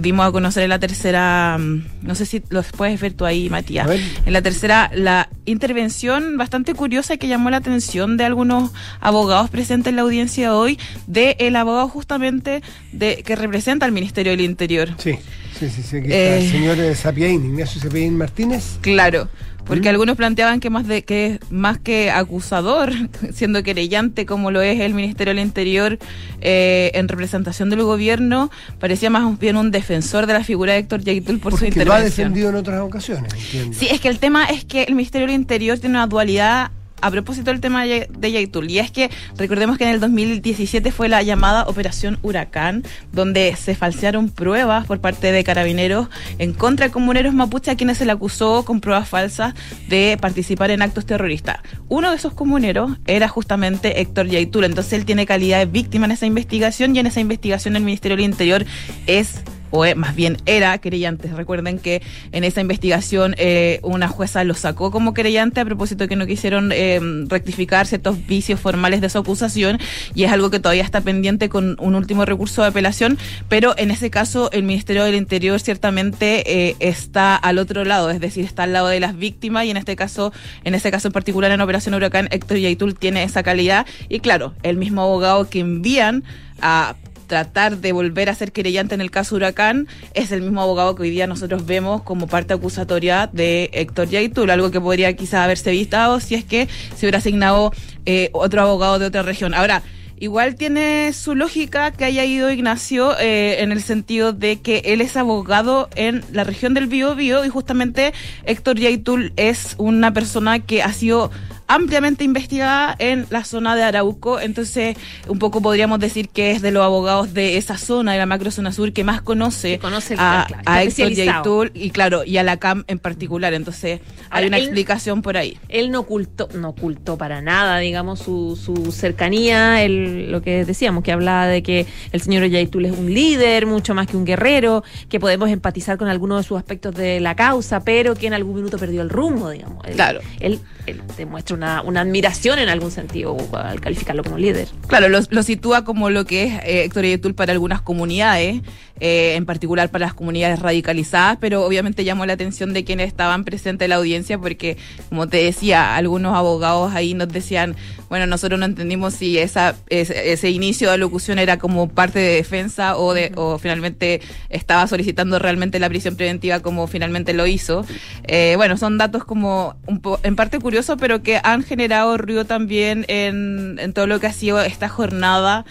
dimos a conocer en la tercera, mm, no sé si los puedes ver tú ahí, Matías, A ver. en la tercera, la intervención bastante curiosa que llamó la atención de algunos abogados presentes en la audiencia hoy, de el abogado justamente de que representa al Ministerio del Interior. Sí, sí, sí, sí. Aquí Eh. está el señor eh, Sapiaín, Ignacio Sapiaín Martínez. Claro, porque ¿Mm? algunos planteaban que más de que más que acusador, siendo querellante como lo es el Ministerio del Interior eh, en representación del gobierno, parecía más bien un defensor de la figura de Héctor Yaitul por su Porque lo ha intervención. defendido en otras ocasiones, entiendo. Sí, es que el tema es que el Ministerio del Interior tiene una dualidad a propósito del tema de Yaitul. Y es que recordemos que en el 2017 fue la llamada Operación Huracán, donde se falsearon pruebas por parte de carabineros en contra de comuneros mapuche a quienes se le acusó con pruebas falsas de participar en actos terroristas. Uno de esos comuneros era justamente Héctor Yaitul. Entonces él tiene calidad de víctima en esa investigación y en esa investigación el Ministerio del Interior es o más bien era querellante. Recuerden que en esa investigación eh, una jueza lo sacó como querellante a propósito de que no quisieron eh, rectificar ciertos vicios formales de su acusación y es algo que todavía está pendiente con un último recurso de apelación, pero en ese caso el Ministerio del Interior ciertamente eh, está al otro lado, es decir, está al lado de las víctimas y en este caso, en este caso particular en Operación Huracán, Héctor Yaitul tiene esa calidad y claro, el mismo abogado que envían a tratar de volver a ser querellante en el caso Huracán es el mismo abogado que hoy día nosotros vemos como parte acusatoria de Héctor Yaitul, algo que podría quizás haberse evitado si es que se hubiera asignado eh, otro abogado de otra región. Ahora, Igual tiene su lógica que haya ido Ignacio eh, en el sentido de que él es abogado en la región del Biobío y justamente Héctor Yaitul es una persona que ha sido ampliamente investigada en la zona de Arauco, entonces un poco podríamos decir que es de los abogados de esa zona, de la macrozona sur, que más conoce, Que conoce el- a, claro, a Héctor. Yaitul y claro, y a la CAM en particular, entonces hay una él- explicación por ahí. Él no ocultó, no ocultó para nada, digamos, su, su cercanía, el, lo que decíamos, que hablaba de que el señor Yaitul es un líder, mucho más que un guerrero, que podemos empatizar con algunos de sus aspectos de la causa, pero que en algún minuto perdió el rumbo, digamos. Él, Claro. Él, él demuestra una, una admiración en algún sentido al calificarlo como líder. Claro, lo, lo sitúa como lo que es eh, Héctor Yetul para algunas comunidades, eh, en particular para las comunidades radicalizadas, pero obviamente llamó la atención de quienes estaban presentes en la audiencia porque, como te decía, algunos abogados ahí nos decían, bueno, nosotros no entendimos si esa, ese, ese inicio de locución era como parte de defensa o, de, o finalmente estaba solicitando realmente la prisión preventiva como finalmente lo hizo. Eh, bueno, son datos como un po- en parte curiosos, pero que han generado ruido también en, en todo lo que ha sido esta jornada.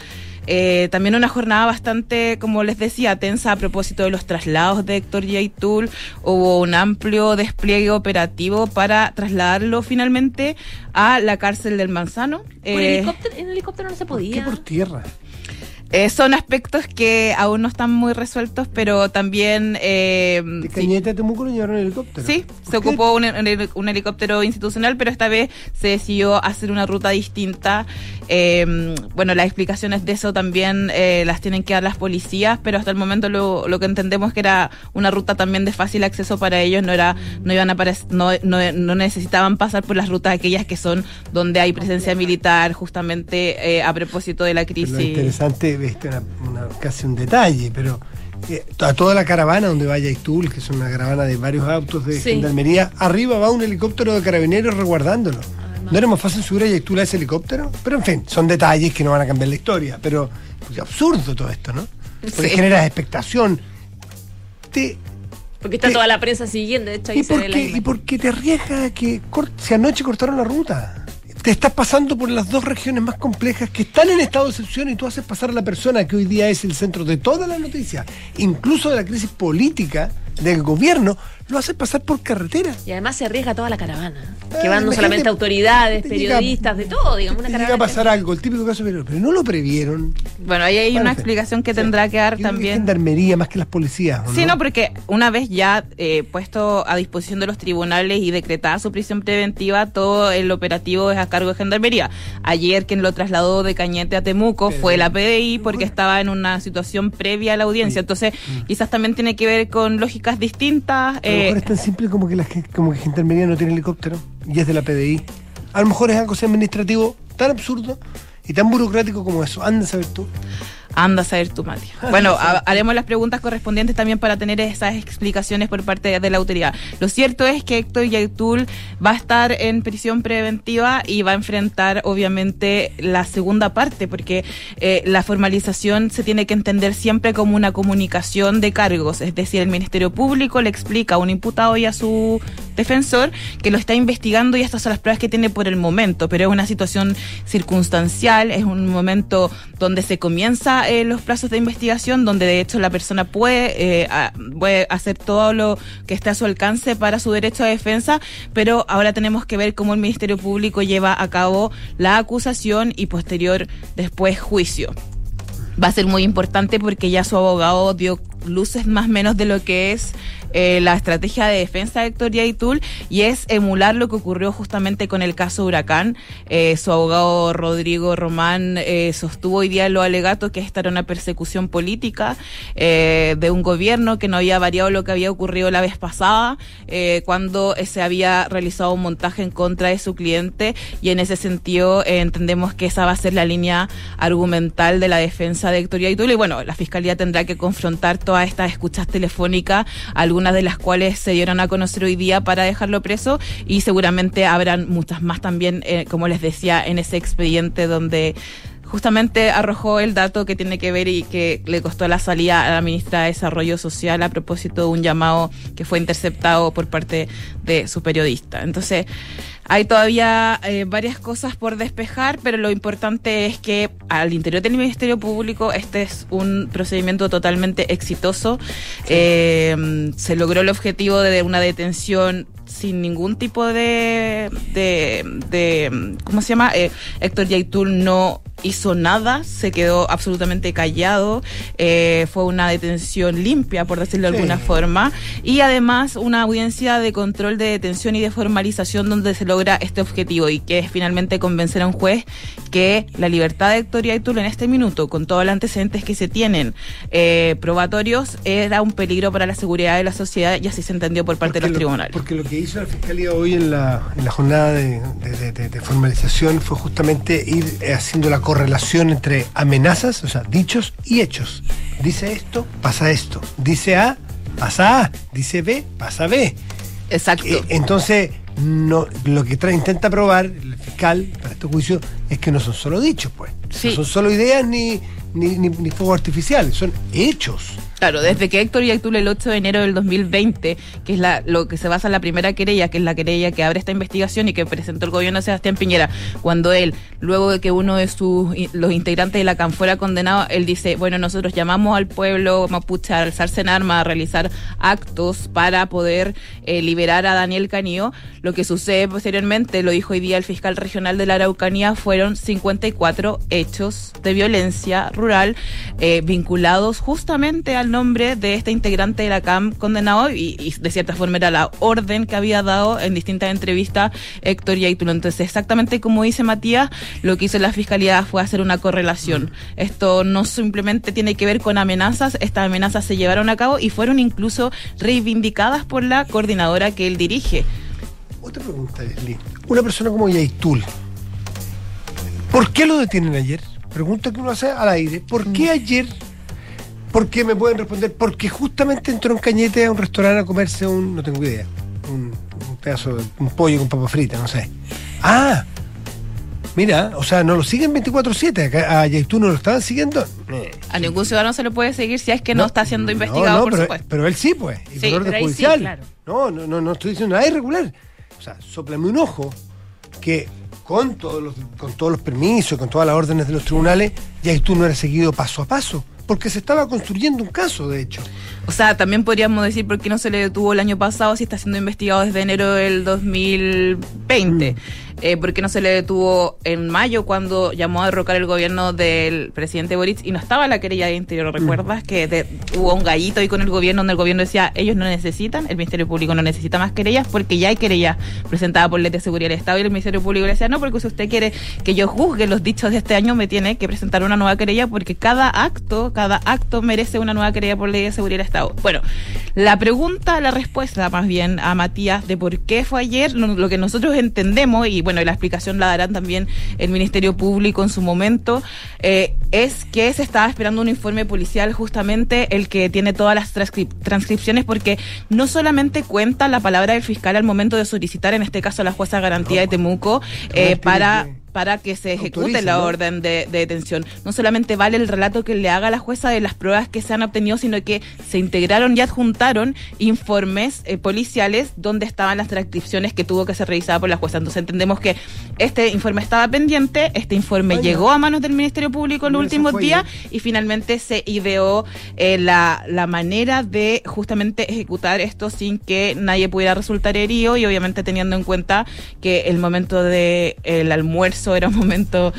Eh, también una jornada bastante, como les decía, tensa a propósito de los traslados de Héctor Yaitul. Hubo un amplio despliegue operativo para trasladarlo finalmente a la cárcel del Manzano. Por Eh, helicóptero, en helicóptero no se ¿Por qué podía. por tierra? Eh, son aspectos que aún no están muy resueltos, pero también... eh, De sí. Cañete a Temuco lo llevaron en helicóptero. Sí, ¿Por se qué? ocupó un, un- helicóptero institucional, pero esta vez se decidió hacer una ruta distinta. Eh, bueno, las explicaciones de eso también eh, las tienen que dar las policías, pero hasta el momento lo, lo que entendemos es que era una ruta también de fácil acceso para ellos, no era, no iban a no, no, no necesitaban pasar por las rutas aquellas que son donde hay presencia militar, justamente eh, a propósito de la Pero Lo crisis. interesante, este, una- una- casi un detalle, pero eh, a toda la caravana donde vaya Istul, que es una caravana de varios autos de Sí. gendarmería, arriba va un helicóptero de carabineros resguardándolo. ¿No era más fácil subir a Yaitul a ese helicóptero? Pero en fin, son detalles que no van a cambiar la historia. Pero pues, absurdo todo esto, ¿no? Porque Sí. genera expectación. Te, Porque está toda la prensa siguiendo, de hecho ahí ¿Y se por, ve la qué, imagen. ¿Y por qué te arriesgas que cort- si anoche cortaron la ruta? Te estás pasando por las dos regiones más complejas que están en estado de excepción y tú haces pasar a la persona que hoy día es el centro de todas las noticias, incluso de la crisis política del gobierno, lo haces pasar por carretera. Y además se arriesga toda la caravana. Eh, Que van no solamente autoridades, llega- periodistas, de todo, digamos, una te llega caravana. a pasar algo, el típico caso, pero, pero no lo previeron. Bueno, ahí hay Bueno, una explicación que Sí. tendrá que dar también. gendarmería más que las policías. ¿o Sí, no, porque una vez ya eh, puesto a disposición de los tribunales y decretada su prisión preventiva, todo el operativo es a cargo de Gendarmería. Ayer quien lo trasladó de Cañete a Temuco fue la PDI porque estaba en una situación previa a la audiencia. Entonces, quizás también tiene que ver con distintas. A lo mejor eh, es tan simple como que, la, como que Gendarmería no tiene helicóptero y es de la PDI. A lo mejor es algo administrativo tan absurdo y tan burocrático como eso. Anda a saber tú. Anda a saber tú, Mati. Bueno, ha- haremos las preguntas correspondientes también para tener esas explicaciones por parte de la autoridad. Lo cierto es que Héctor Yaitul va a estar en prisión preventiva y va a enfrentar, obviamente, la segunda parte, porque eh, la formalización se tiene que entender siempre como una comunicación de cargos. Es decir, el Ministerio Público le explica a un imputado y a su defensor que lo está investigando y estas son las pruebas que tiene por el momento, pero es una situación circunstancial, es un momento donde se comienza eh, los plazos de investigación, donde de hecho la persona puede, eh, a- puede hacer todo lo que esté a su alcance para su derecho a defensa, pero ahora tenemos que ver cómo el Ministerio Público lleva a cabo la acusación y posterior después juicio. Va a ser muy importante porque ya su abogado dio luces más o menos de lo que es eh, la estrategia de defensa de Héctor Yaitul y es emular lo que ocurrió justamente con el caso Huracán. Eh, su abogado Rodrigo Román eh, sostuvo hoy día en los alegatos que esta era una persecución política de un gobierno que no había variado lo que había ocurrido la vez pasada cuando se había realizado un montaje en contra de su cliente y en ese sentido entendemos que esa va a ser la línea argumental de la defensa de Héctor Yaitul y bueno, la fiscalía tendrá que confrontar todas estas escuchas telefónicas, algunas de las cuales se dieron a conocer hoy día para dejarlo preso y seguramente habrán muchas más también, eh, como les decía, en ese expediente donde justamente arrojó el dato que tiene que ver y que le costó la salida a la ministra de Desarrollo Social a propósito de un llamado que fue interceptado por parte de su periodista. Entonces, hay todavía eh, varias cosas por despejar, pero lo importante es que al interior del Ministerio Público este es un procedimiento totalmente exitoso. Eh, se logró el objetivo de una detención sin ningún tipo de, de, de ¿cómo se llama? Eh, Héctor Yaitul no hizo nada, se quedó absolutamente callado, eh, fue una detención limpia, por decirlo de alguna forma, y además una audiencia de control de detención y de formalización donde se logra este objetivo y que es finalmente convencer a un juez que la libertad de Héctor Yaitul en este minuto, con todos los antecedentes que se tienen eh, probatorios, era un peligro para la seguridad de la sociedad y así se entendió por parte de los lo, tribunales. Porque lo que hizo la Fiscalía hoy en la, en la jornada de, de- de- de- de formalización fue justamente ir haciendo la correlación entre amenazas, o sea, dichos y hechos. Dice esto, pasa esto. Dice A, pasa A. Dice B, pasa B. Exacto. Eh, entonces, no, lo que trae, intenta probar el fiscal para este juicio es que no son solo dichos, pues. Sí. No son solo ideas ni, ni, ni, ni fuegos artificiales, son hechos. Claro, desde que Héctor Yaitul el 8 de enero del 2020, que es la, lo que se basa en la primera querella, que es la querella que abre esta investigación y que presentó el gobierno de Sebastián Piñera, cuando él, luego de que uno de sus los integrantes de la CAN fuera condenado, él dice, bueno, nosotros llamamos al pueblo mapuche a alzarse en armas, a realizar actos para poder eh, liberar a Daniel Canío. Lo que sucede posteriormente, lo dijo hoy día el fiscal regional de la Araucanía, fueron 54 hechos de violencia rural eh, vinculados justamente al nombre de este integrante de la CAM condenado y, y de cierta forma era la orden que había dado en distintas entrevistas Héctor Yaitulo. Entonces, exactamente como dice Matías, lo que hizo la fiscalía fue hacer una correlación. Esto no simplemente tiene que ver con amenazas, estas amenazas se llevaron a cabo y fueron incluso reivindicadas por la coordinadora que él dirige. Otra pregunta, Leslie. Una persona como Yaitul, ¿por qué lo detienen ayer? Pregunta que uno hace al aire. ¿Por qué ayer? ¿Por qué me pueden responder? Porque justamente entró en Cañete a un restaurante a comerse un, no tengo idea, un, un pedazo, de- un pollo con papa frita, no sé. Ah, mira, o sea, no lo siguen 24-7. Acá A Yaitul no lo estaban siguiendo. A ningún ciudadano se le puede seguir si es que no, está siendo investigado, no, por pero, supuesto. pero él sí, pues. Y Sí, por orden sí, judicial. claro. No, no, no, no estoy diciendo nada irregular. O sea, soplame un ojo que con todos los, con todos los permisos, con todas las órdenes de los tribunales, ya tú no eres seguido paso a paso. Porque se estaba construyendo un caso, de hecho. O sea, también podríamos decir por qué no se le detuvo el año pasado si está siendo investigado desde enero del 2020. Eh, ¿Por qué no se le detuvo en mayo cuando llamó a derrocar el gobierno del presidente Boric y no estaba la querella de interior? ¿Recuerdas que hubo un gallito ahí con el gobierno donde el gobierno decía ellos no necesitan, el Ministerio Público no necesita más querellas porque ya hay querellas presentadas por Ley de Seguridad del Estado y el Ministerio Público le decía no, porque si usted quiere que yo juzgue los dichos de este año me tiene que presentar una nueva querella porque cada acto, cada acto merece una nueva querella por Ley de Seguridad del Estado. Bueno, la pregunta, la respuesta más bien a Matías de por qué fue ayer, lo, lo que nosotros entendemos, y bueno, la explicación la darán también el Ministerio Público en su momento, eh, es que se estaba esperando un informe policial justamente el que tiene todas las transcrip- transcripciones porque no solamente cuenta la palabra del fiscal al momento de solicitar, en este caso la jueza garantía de Temuco, eh, para... para que se ejecute la ¿no? orden de, de detención. No solamente vale el relato que le haga la jueza de las pruebas que se han obtenido, sino que se integraron y adjuntaron informes eh, policiales donde estaban las transcripciones que tuvo que ser revisada por la jueza. Entonces entendemos que este informe estaba pendiente, este informe llegó a manos del Ministerio Público en los últimos días y finalmente se ideó eh, la, la manera de justamente ejecutar esto sin que nadie pudiera resultar herido y obviamente teniendo en cuenta que el momento del el almuerzo era un momento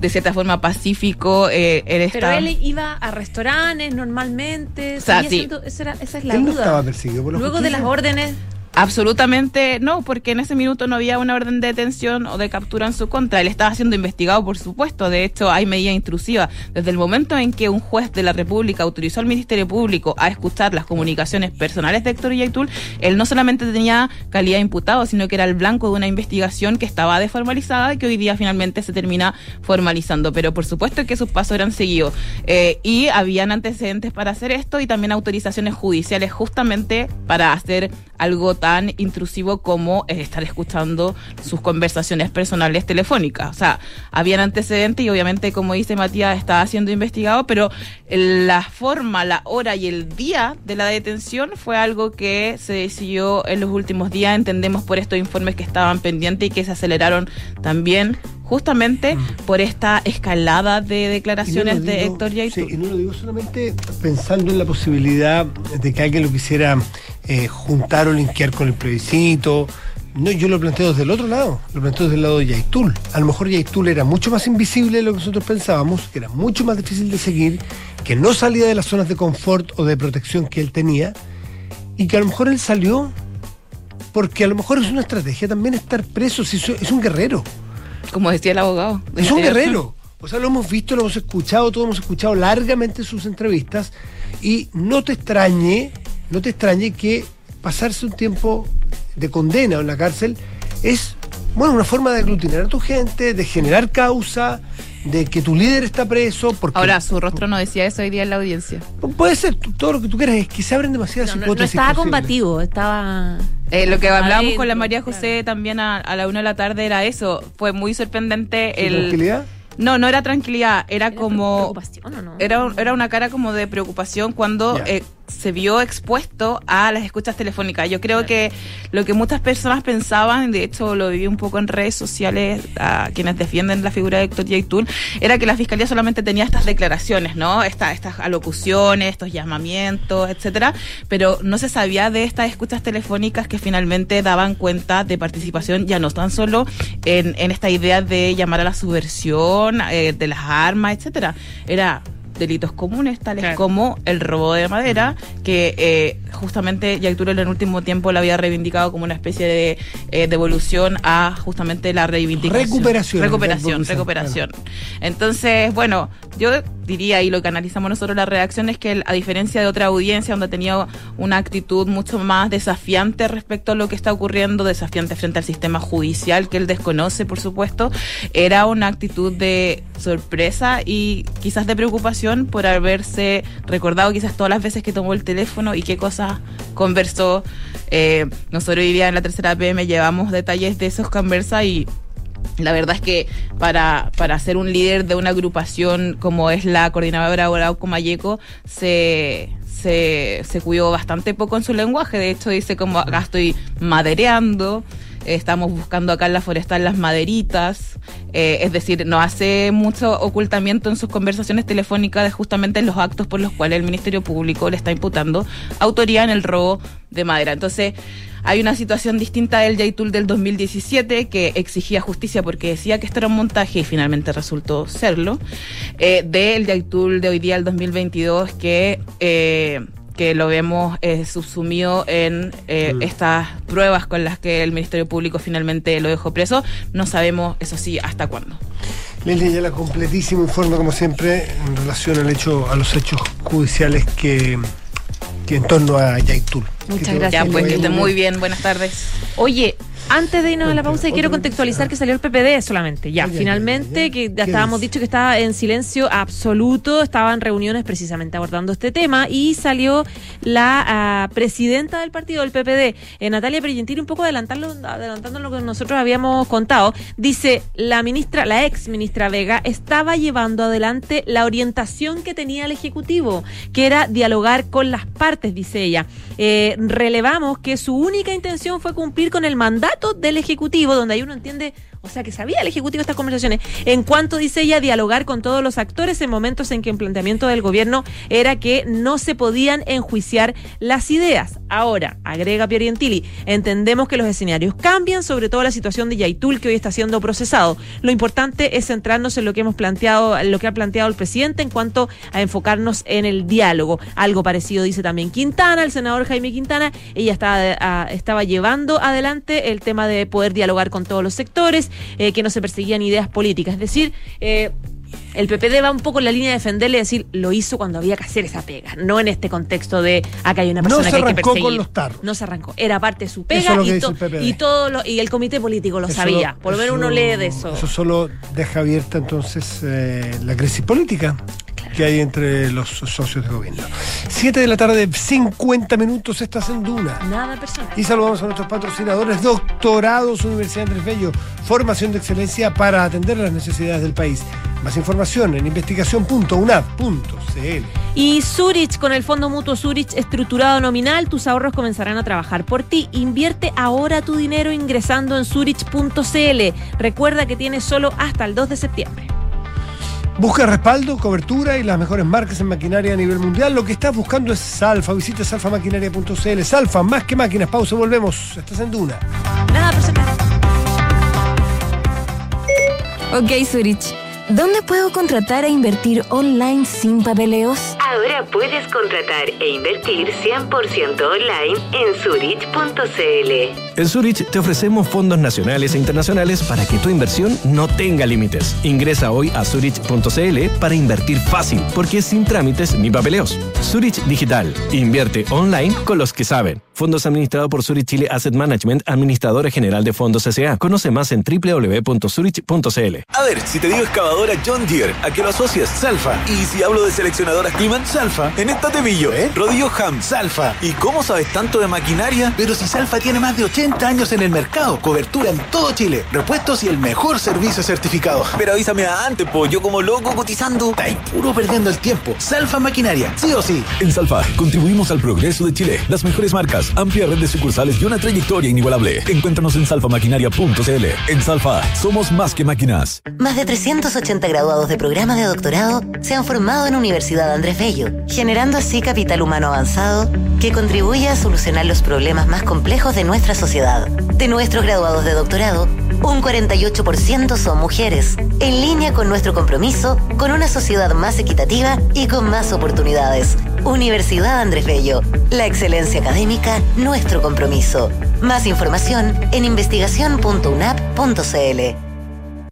de cierta forma pacífico eh, en Pero esta- él iba a restaurantes normalmente. O sea, seguía sí. siendo- esa, era- esa es la Él no duda. estaba perseguido por la Luego de justicia. las órdenes. Absolutamente no, porque en ese minuto no había una orden de detención o de captura en su contra. Él estaba siendo investigado, por supuesto. De hecho, hay medida intrusiva. Desde el momento en que un juez de la República autorizó al Ministerio Público a escuchar las comunicaciones personales de Héctor Yaitul, él no solamente tenía calidad de imputado, sino que era el blanco de una investigación que estaba desformalizada y que hoy día finalmente se termina formalizando. Pero por supuesto que sus pasos eran seguidos. Eh, y habían antecedentes para hacer esto y también autorizaciones judiciales justamente para hacer algo tan intrusivo como eh, estar escuchando sus conversaciones personales telefónicas. O sea, habían antecedentes y obviamente, como dice Matías, estaba siendo investigado, pero la forma, la hora y el día de la detención fue algo que se decidió en los últimos días, entendemos por estos informes que estaban pendientes y que se aceleraron también justamente por esta escalada de Mm. No declaraciones de Héctor Yaitul. sí, y no lo digo solamente pensando en la posibilidad de que alguien lo quisiera eh, juntar o linkear con el plebiscito. No, yo lo planteo desde el otro lado, lo planteo desde el lado de Yaitul. A lo mejor Yaitul era mucho más invisible de lo que nosotros pensábamos, que era mucho más difícil de seguir, que no salía de las zonas de confort o de protección que él tenía, y que a lo mejor él salió porque a lo mejor es una estrategia también estar preso, si es un guerrero. Como decía el abogado. Es un guerrero. O sea, lo hemos visto, lo hemos escuchado, todos hemos escuchado largamente sus entrevistas y no te extrañe, no te extrañe que pasarse un tiempo de condena en la cárcel es, bueno, una forma de aglutinar a tu gente, de generar causa, de que tu líder está preso. Porque Ahora, su rostro no decía eso hoy día en la audiencia. Puede ser todo lo que tú quieras, es que se abren demasiadas No, no- no hipótesis. estaba posibles. combativo, estaba. Eh, lo que hablábamos Adentro, con la María claro. José también a, a la una de la tarde era eso. Fue muy sorprendente ¿Su el. tranquilidad? No, no era tranquilidad, era ¿Era como. preocupación o no? Era, un- era una cara como de preocupación cuando eh, se vio expuesto a las escuchas telefónicas. Yo creo que lo que muchas personas pensaban, de hecho lo viví un poco en redes sociales a quienes defienden la figura de Héctor Yaitul, era que la fiscalía solamente tenía estas declaraciones, ¿no? Esta- estas alocuciones, estos llamamientos, etcétera, pero no se sabía de estas escuchas telefónicas que finalmente daban cuenta de participación ya no tan solo en, en esta idea de llamar a la subversión eh, de las armas, etcétera. Era delitos comunes tales Claro. como el robo de madera, que eh, justamente Yaitul en el último tiempo la había reivindicado como una especie de eh, devolución a justamente la reivindicación. Recuperación, Recuperación, recuperación, recuperación. Entonces, bueno, yo diría, y lo que analizamos nosotros la reacción es que a diferencia de otra audiencia donde tenía una actitud mucho más desafiante respecto a lo que está ocurriendo, desafiante frente al sistema judicial que él desconoce, por supuesto, era una actitud de sorpresa y quizás de preocupación por haberse recordado quizás todas las veces que tomó el teléfono y qué cosas conversó. Eh, nosotros hoy día en la tercera PM llevamos detalles de esos conversas y la verdad es que para, para ser un líder de una agrupación como es la coordinadora Arauco Mayeco, se, se, se cuidó bastante poco en su lenguaje. De hecho, dice como acá estoy madereando, estamos buscando acá en la forestal las maderitas. eh, es decir, no hace mucho ocultamiento en sus conversaciones telefónicas de justamente los actos por los cuales el Ministerio Público le está imputando autoría en el robo de madera. Entonces, hay una situación distinta del Yaitul del 2017 que exigía justicia porque decía que esto era un montaje y finalmente resultó serlo. Eh, del Yaitul de hoy día, el 2022, que, eh, que lo vemos eh, subsumido en eh, estas pruebas con las que el Ministerio Público finalmente lo dejó preso. No sabemos, eso sí, hasta cuándo. Leslie ya la completísimo informe, como siempre, en relación al hecho, a los hechos judiciales que, que en torno a Yaitul. Muchas gracias, Ya, pues que esté muy bien. Buenas tardes. Oye, antes de irnos a la pausa, quiero contextualizar que salió el PPD solamente. Ya, ya, ya, finalmente, ya. que ya ¿Qué estábamos dicho que estaba en silencio absoluto, estaba en reuniones precisamente abordando este tema y salió la ah, presidenta del partido del PPD, eh, Natalia Pergentini, un poco adelantarlo, adelantando lo que nosotros habíamos contado, dice la ministra, la ex ministra Vega, estaba llevando adelante la orientación que tenía el Ejecutivo, que era dialogar con las partes, dice ella. Eh, relevamos que su única intención fue cumplir con el mandato del Ejecutivo, donde ahí uno entiende o sea que sabía el Ejecutivo estas conversaciones, en cuanto, dice ella, dialogar con todos los actores en momentos en que el planteamiento del gobierno era que no se podían enjuiciar las ideas. Ahora, agrega Pierientili, entendemos que los escenarios cambian, sobre todo la situación de Yaitul que hoy está siendo procesado. Lo importante es centrarnos en lo que hemos planteado, en lo que ha planteado el presidente en cuanto a enfocarnos en el diálogo. Algo parecido dice también Quintana, el senador Jaime Quintana. Ella estaba, estaba llevando adelante el tema de poder dialogar con todos los sectores eh, que no se perseguían ideas políticas. Es decir, eh, el PPD va un poco en la línea de defenderle y decir, lo hizo cuando había que hacer esa pega, no en este contexto de acá hay una persona que hay que perseguir. Con los tarros. No se arrancó, era parte de su pega y, todo lo, y el comité político lo sabía. Por lo menos uno lee de eso. Eso solo deja abierta entonces eh, la crisis política que hay entre los socios de gobierno. Siete de la tarde, 50 minutos, estás en Duna. Nada personal. Y saludamos a nuestros patrocinadores, Doctorados Universidad Andrés Bello, formación de excelencia para atender las necesidades del país. Más información en investigación.unap.cl. Y Zurich, con el Fondo Mutuo Zurich estructurado nominal, tus ahorros comenzarán a trabajar por ti. Invierte ahora tu dinero ingresando en zurich.cl. Recuerda que tienes solo hasta el 2 de septiembre. Busca respaldo, cobertura y las mejores marcas en maquinaria a nivel mundial. Lo que estás buscando es Salfa. Visita salfamaquinaria.cl. Salfa, más que máquinas. Pausa, volvemos. Estás en Duna. Nada, personal. Ok, Zurich. ¿Dónde puedo contratar e invertir online sin papeleos? Ahora puedes contratar e invertir 100% online en Zurich.cl. En Zurich te ofrecemos fondos nacionales e internacionales para que tu inversión no tenga límites. Ingresa hoy a Zurich.cl para invertir fácil, porque es sin trámites ni papeleos. Zurich Digital. Invierte online con los que saben. Fondos administrados por Zurich Chile Asset Management, administradora general de fondos S.A. Conoce más en www.zurich.cl. A ver, si te digo excavadora John Deere, ¿a qué lo asocias? Salfa. Y si hablo de seleccionadoras Climan, Salfa. En esta te pillo, ¿eh? Rodillo Ham, Salfa. ¿Y cómo sabes tanto de maquinaria? Pero si Salfa tiene más de 80 años en el mercado, cobertura en todo Chile, repuestos y el mejor servicio certificado. Pero avísame antes, pues yo como loco cotizando. Está puro perdiendo el tiempo. Salfa Maquinaria, sí o sí. En Salfa, contribuimos al progreso de Chile. Las mejores marcas, amplia red de sucursales y una trayectoria inigualable. Encuéntranos en salfamaquinaria.cl. En Salfa, somos más que máquinas. Más de 380 graduados de programa de doctorado se han formado en Universidad Andrés Bello, generando así capital humano avanzado que contribuye a solucionar los problemas más complejos de nuestra sociedad. De nuestros graduados de doctorado, un 48% son mujeres, en línea con nuestro compromiso con una sociedad más equitativa y con más oportunidades. Universidad Andrés Bello, la excelencia académica, nuestro compromiso. Más información en investigación.unap.cl.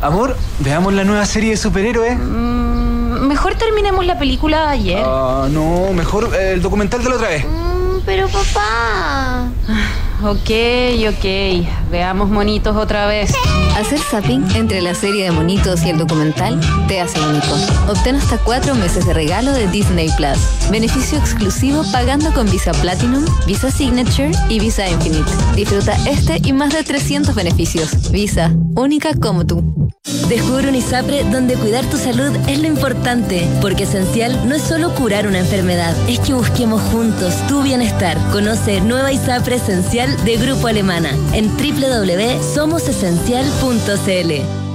Amor, veamos la nueva serie de superhéroes. Mm, mejor terminemos la película de ayer. Ah, no, mejor eh, el documental de la otra vez. Mm, pero papá. Ok, ok. Veamos monitos otra vez. Hacer zapping entre la serie de monitos y el documental te hace único. Obtén hasta cuatro meses de regalo de Disney Plus. Beneficio exclusivo pagando con Visa Platinum, Visa Signature y Visa Infinite. Disfruta este y más de 300 beneficios. Visa, única como tú. Descubre un ISAPRE donde cuidar tu salud es lo importante, porque esencial no es solo curar una enfermedad, es que busquemos juntos tu bienestar. Conoce nueva ISAPRE Esencial de Grupo Alemana en www.somosesencial.cl.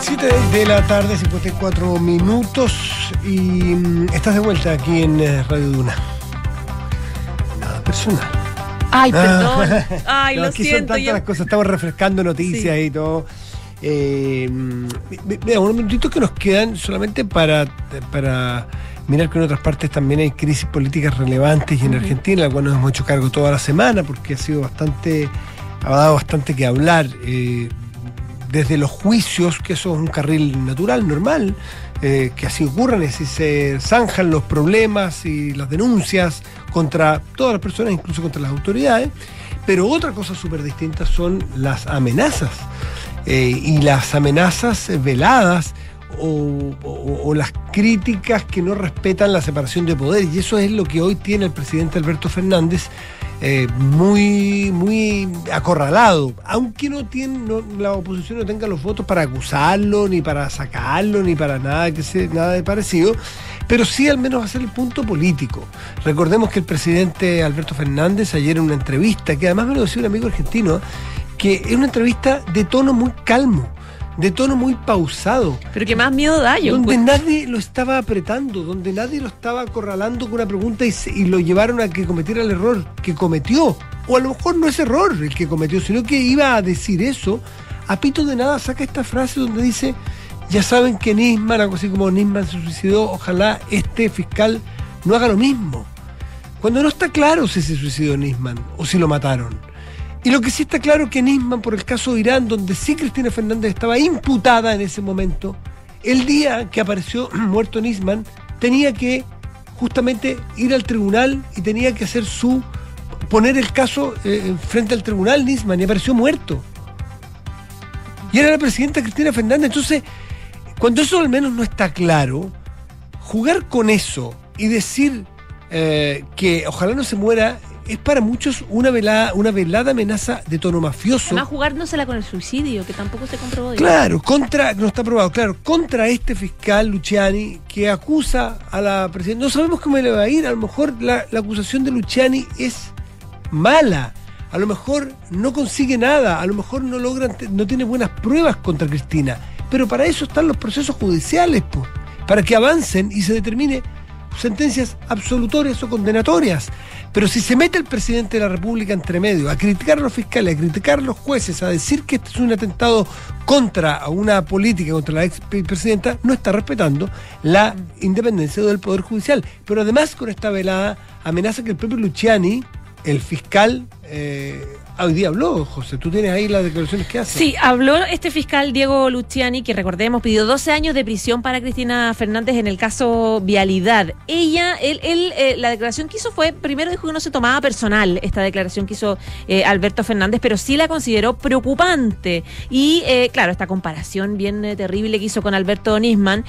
7 de la tarde, 54 minutos y mm, estás de vuelta aquí en eh, Radio Duna. Nada personal. Ay, Ah. perdón. Ay, No, lo aquí son siento. tantas yo- las cosas, estamos refrescando noticias y todo. Eh, vea, unos minutitos que nos quedan solamente para, para mirar que en otras partes también hay crisis políticas relevantes y en. Argentina, la cual nos hemos hecho cargo toda la semana porque ha sido bastante, ha dado bastante que hablar. eh, desde los juicios, que eso es un carril natural, normal, eh, que así ocurran, es decir, se zanjan los problemas y las denuncias contra todas las personas, incluso contra las autoridades. Pero otra cosa súper distinta son las amenazas. Eh, y las amenazas eh, veladas o, las críticas que no respetan la separación de poder. Y eso es lo que hoy tiene el presidente Alberto Fernández eh, muy, muy acorralado. Aunque no tiene, la oposición no tenga los votos para acusarlo, ni para sacarlo, ni para nada, que sea, nada de parecido. Pero sí al menos hacer el punto político. Recordemos que el presidente Alberto Fernández ayer en una entrevista, que además me lo decía un amigo argentino, que es una entrevista de tono muy calmo, de tono muy pausado. Pero que más miedo da yo. Donde encuentro. nadie lo estaba apretando, donde nadie lo estaba acorralando con una pregunta y, se- y lo llevaron a que cometiera el error que cometió. O a lo mejor no es error el que cometió, sino que iba a decir eso. A pito de nada saca esta frase donde dice, ya saben que Nisman, algo así como Nisman se suicidó, ojalá este fiscal no haga lo mismo. Cuando no está claro si se suicidó Nisman o si lo mataron. Y lo que sí está claro es que Nisman, por el caso de Irán, donde sí Cristina Fernández estaba imputada en ese momento, el día que apareció muerto Nisman, tenía que justamente ir al tribunal y tenía que hacer su. poner el caso eh, frente al tribunal Nisman y apareció muerto. Y era la presidenta Cristina Fernández. Entonces, cuando eso al menos no está claro, jugar con eso y decir eh, que ojalá no se muera es para muchos una velada, una velada amenaza de tono mafioso. Además, jugándosela con el suicidio, que tampoco se comprobó. Claro, contra, no está probado, claro, contra este fiscal Luciani que acusa a la presidenta. No sabemos cómo le va a ir, a lo mejor la, la acusación de Luciani es mala, a lo mejor no consigue nada, a lo mejor no logran, no tiene buenas pruebas contra Cristina. Pero para eso están los procesos judiciales, pues, para que avancen y se determine sentencias absolutorias o condenatorias. Pero si se mete el presidente de la República entre medio a criticar a los fiscales, a criticar a los jueces, a decir que este es un atentado contra una política, contra la ex presidenta, no está respetando la independencia del Poder Judicial. Pero además con esta velada amenaza que el propio Luciani, el fiscal, eh, hoy día habló, José, tú tienes ahí las declaraciones que hace. Sí, habló este fiscal Diego Luciani, que recordemos pidió 12 años de prisión para Cristina Fernández en el caso Vialidad. Ella, él, eh, la declaración que hizo fue, primero dijo que no se tomaba personal esta declaración que hizo eh, Alberto Fernández, pero sí la consideró preocupante. Y eh, claro, esta comparación bien terrible que hizo con Alberto Nisman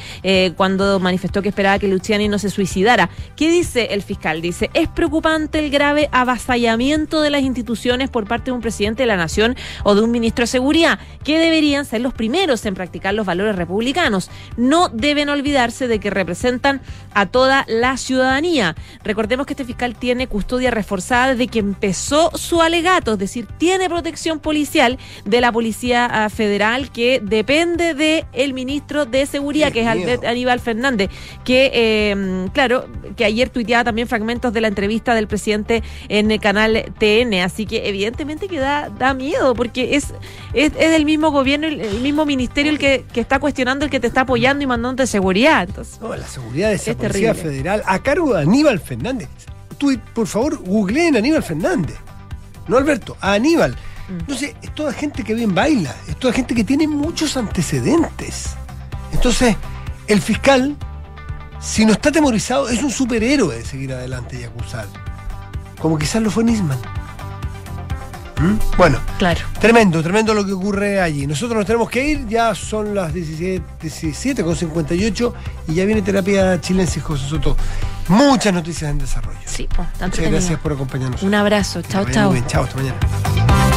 cuando manifestó que esperaba que Luciani no se suicidara. ¿Qué dice el fiscal? Dice, es preocupante el grave avasallamiento de las instituciones por parte de un presidente de la nación o de un ministro de seguridad, que deberían ser los primeros en practicar los valores republicanos. No deben olvidarse de que representan a toda la ciudadanía. Recordemos que este fiscal tiene custodia reforzada desde que empezó su alegato, es decir, tiene protección policial de la Policía ah, Federal que depende del el ministro de Seguridad, que es Albert- Aníbal Fernández, que, eh, claro, que ayer tuiteaba también fragmentos de la entrevista del presidente en el canal TN, así que evidentemente que da, da miedo, porque es, es, es del mismo gobierno, el, el mismo ministerio el que, que está cuestionando, el que te está apoyando y mandando de seguridad. Entonces, No, la seguridad de esa Es Policía terrible. Federal a cargo de Aníbal Fernández. Tú, por favor, googleen a Aníbal Fernández. No Alberto, a Aníbal. Entonces, es toda gente que bien baila, es toda gente que tiene muchos antecedentes. Entonces, el fiscal, si no está atemorizado, es un superhéroe de seguir adelante y acusar. Como quizás lo fue Nisman. ¿Mm? Bueno, Claro. tremendo, tremendo lo que ocurre allí. Nosotros nos tenemos que ir, ya son las 17, 17 con 58 y ya viene terapia chilense José Soto. Muchas noticias en desarrollo. Sí, pues, Muchas gracias por acompañarnos. Un abrazo. Chao, chao. muy bien. Chao, hasta mañana.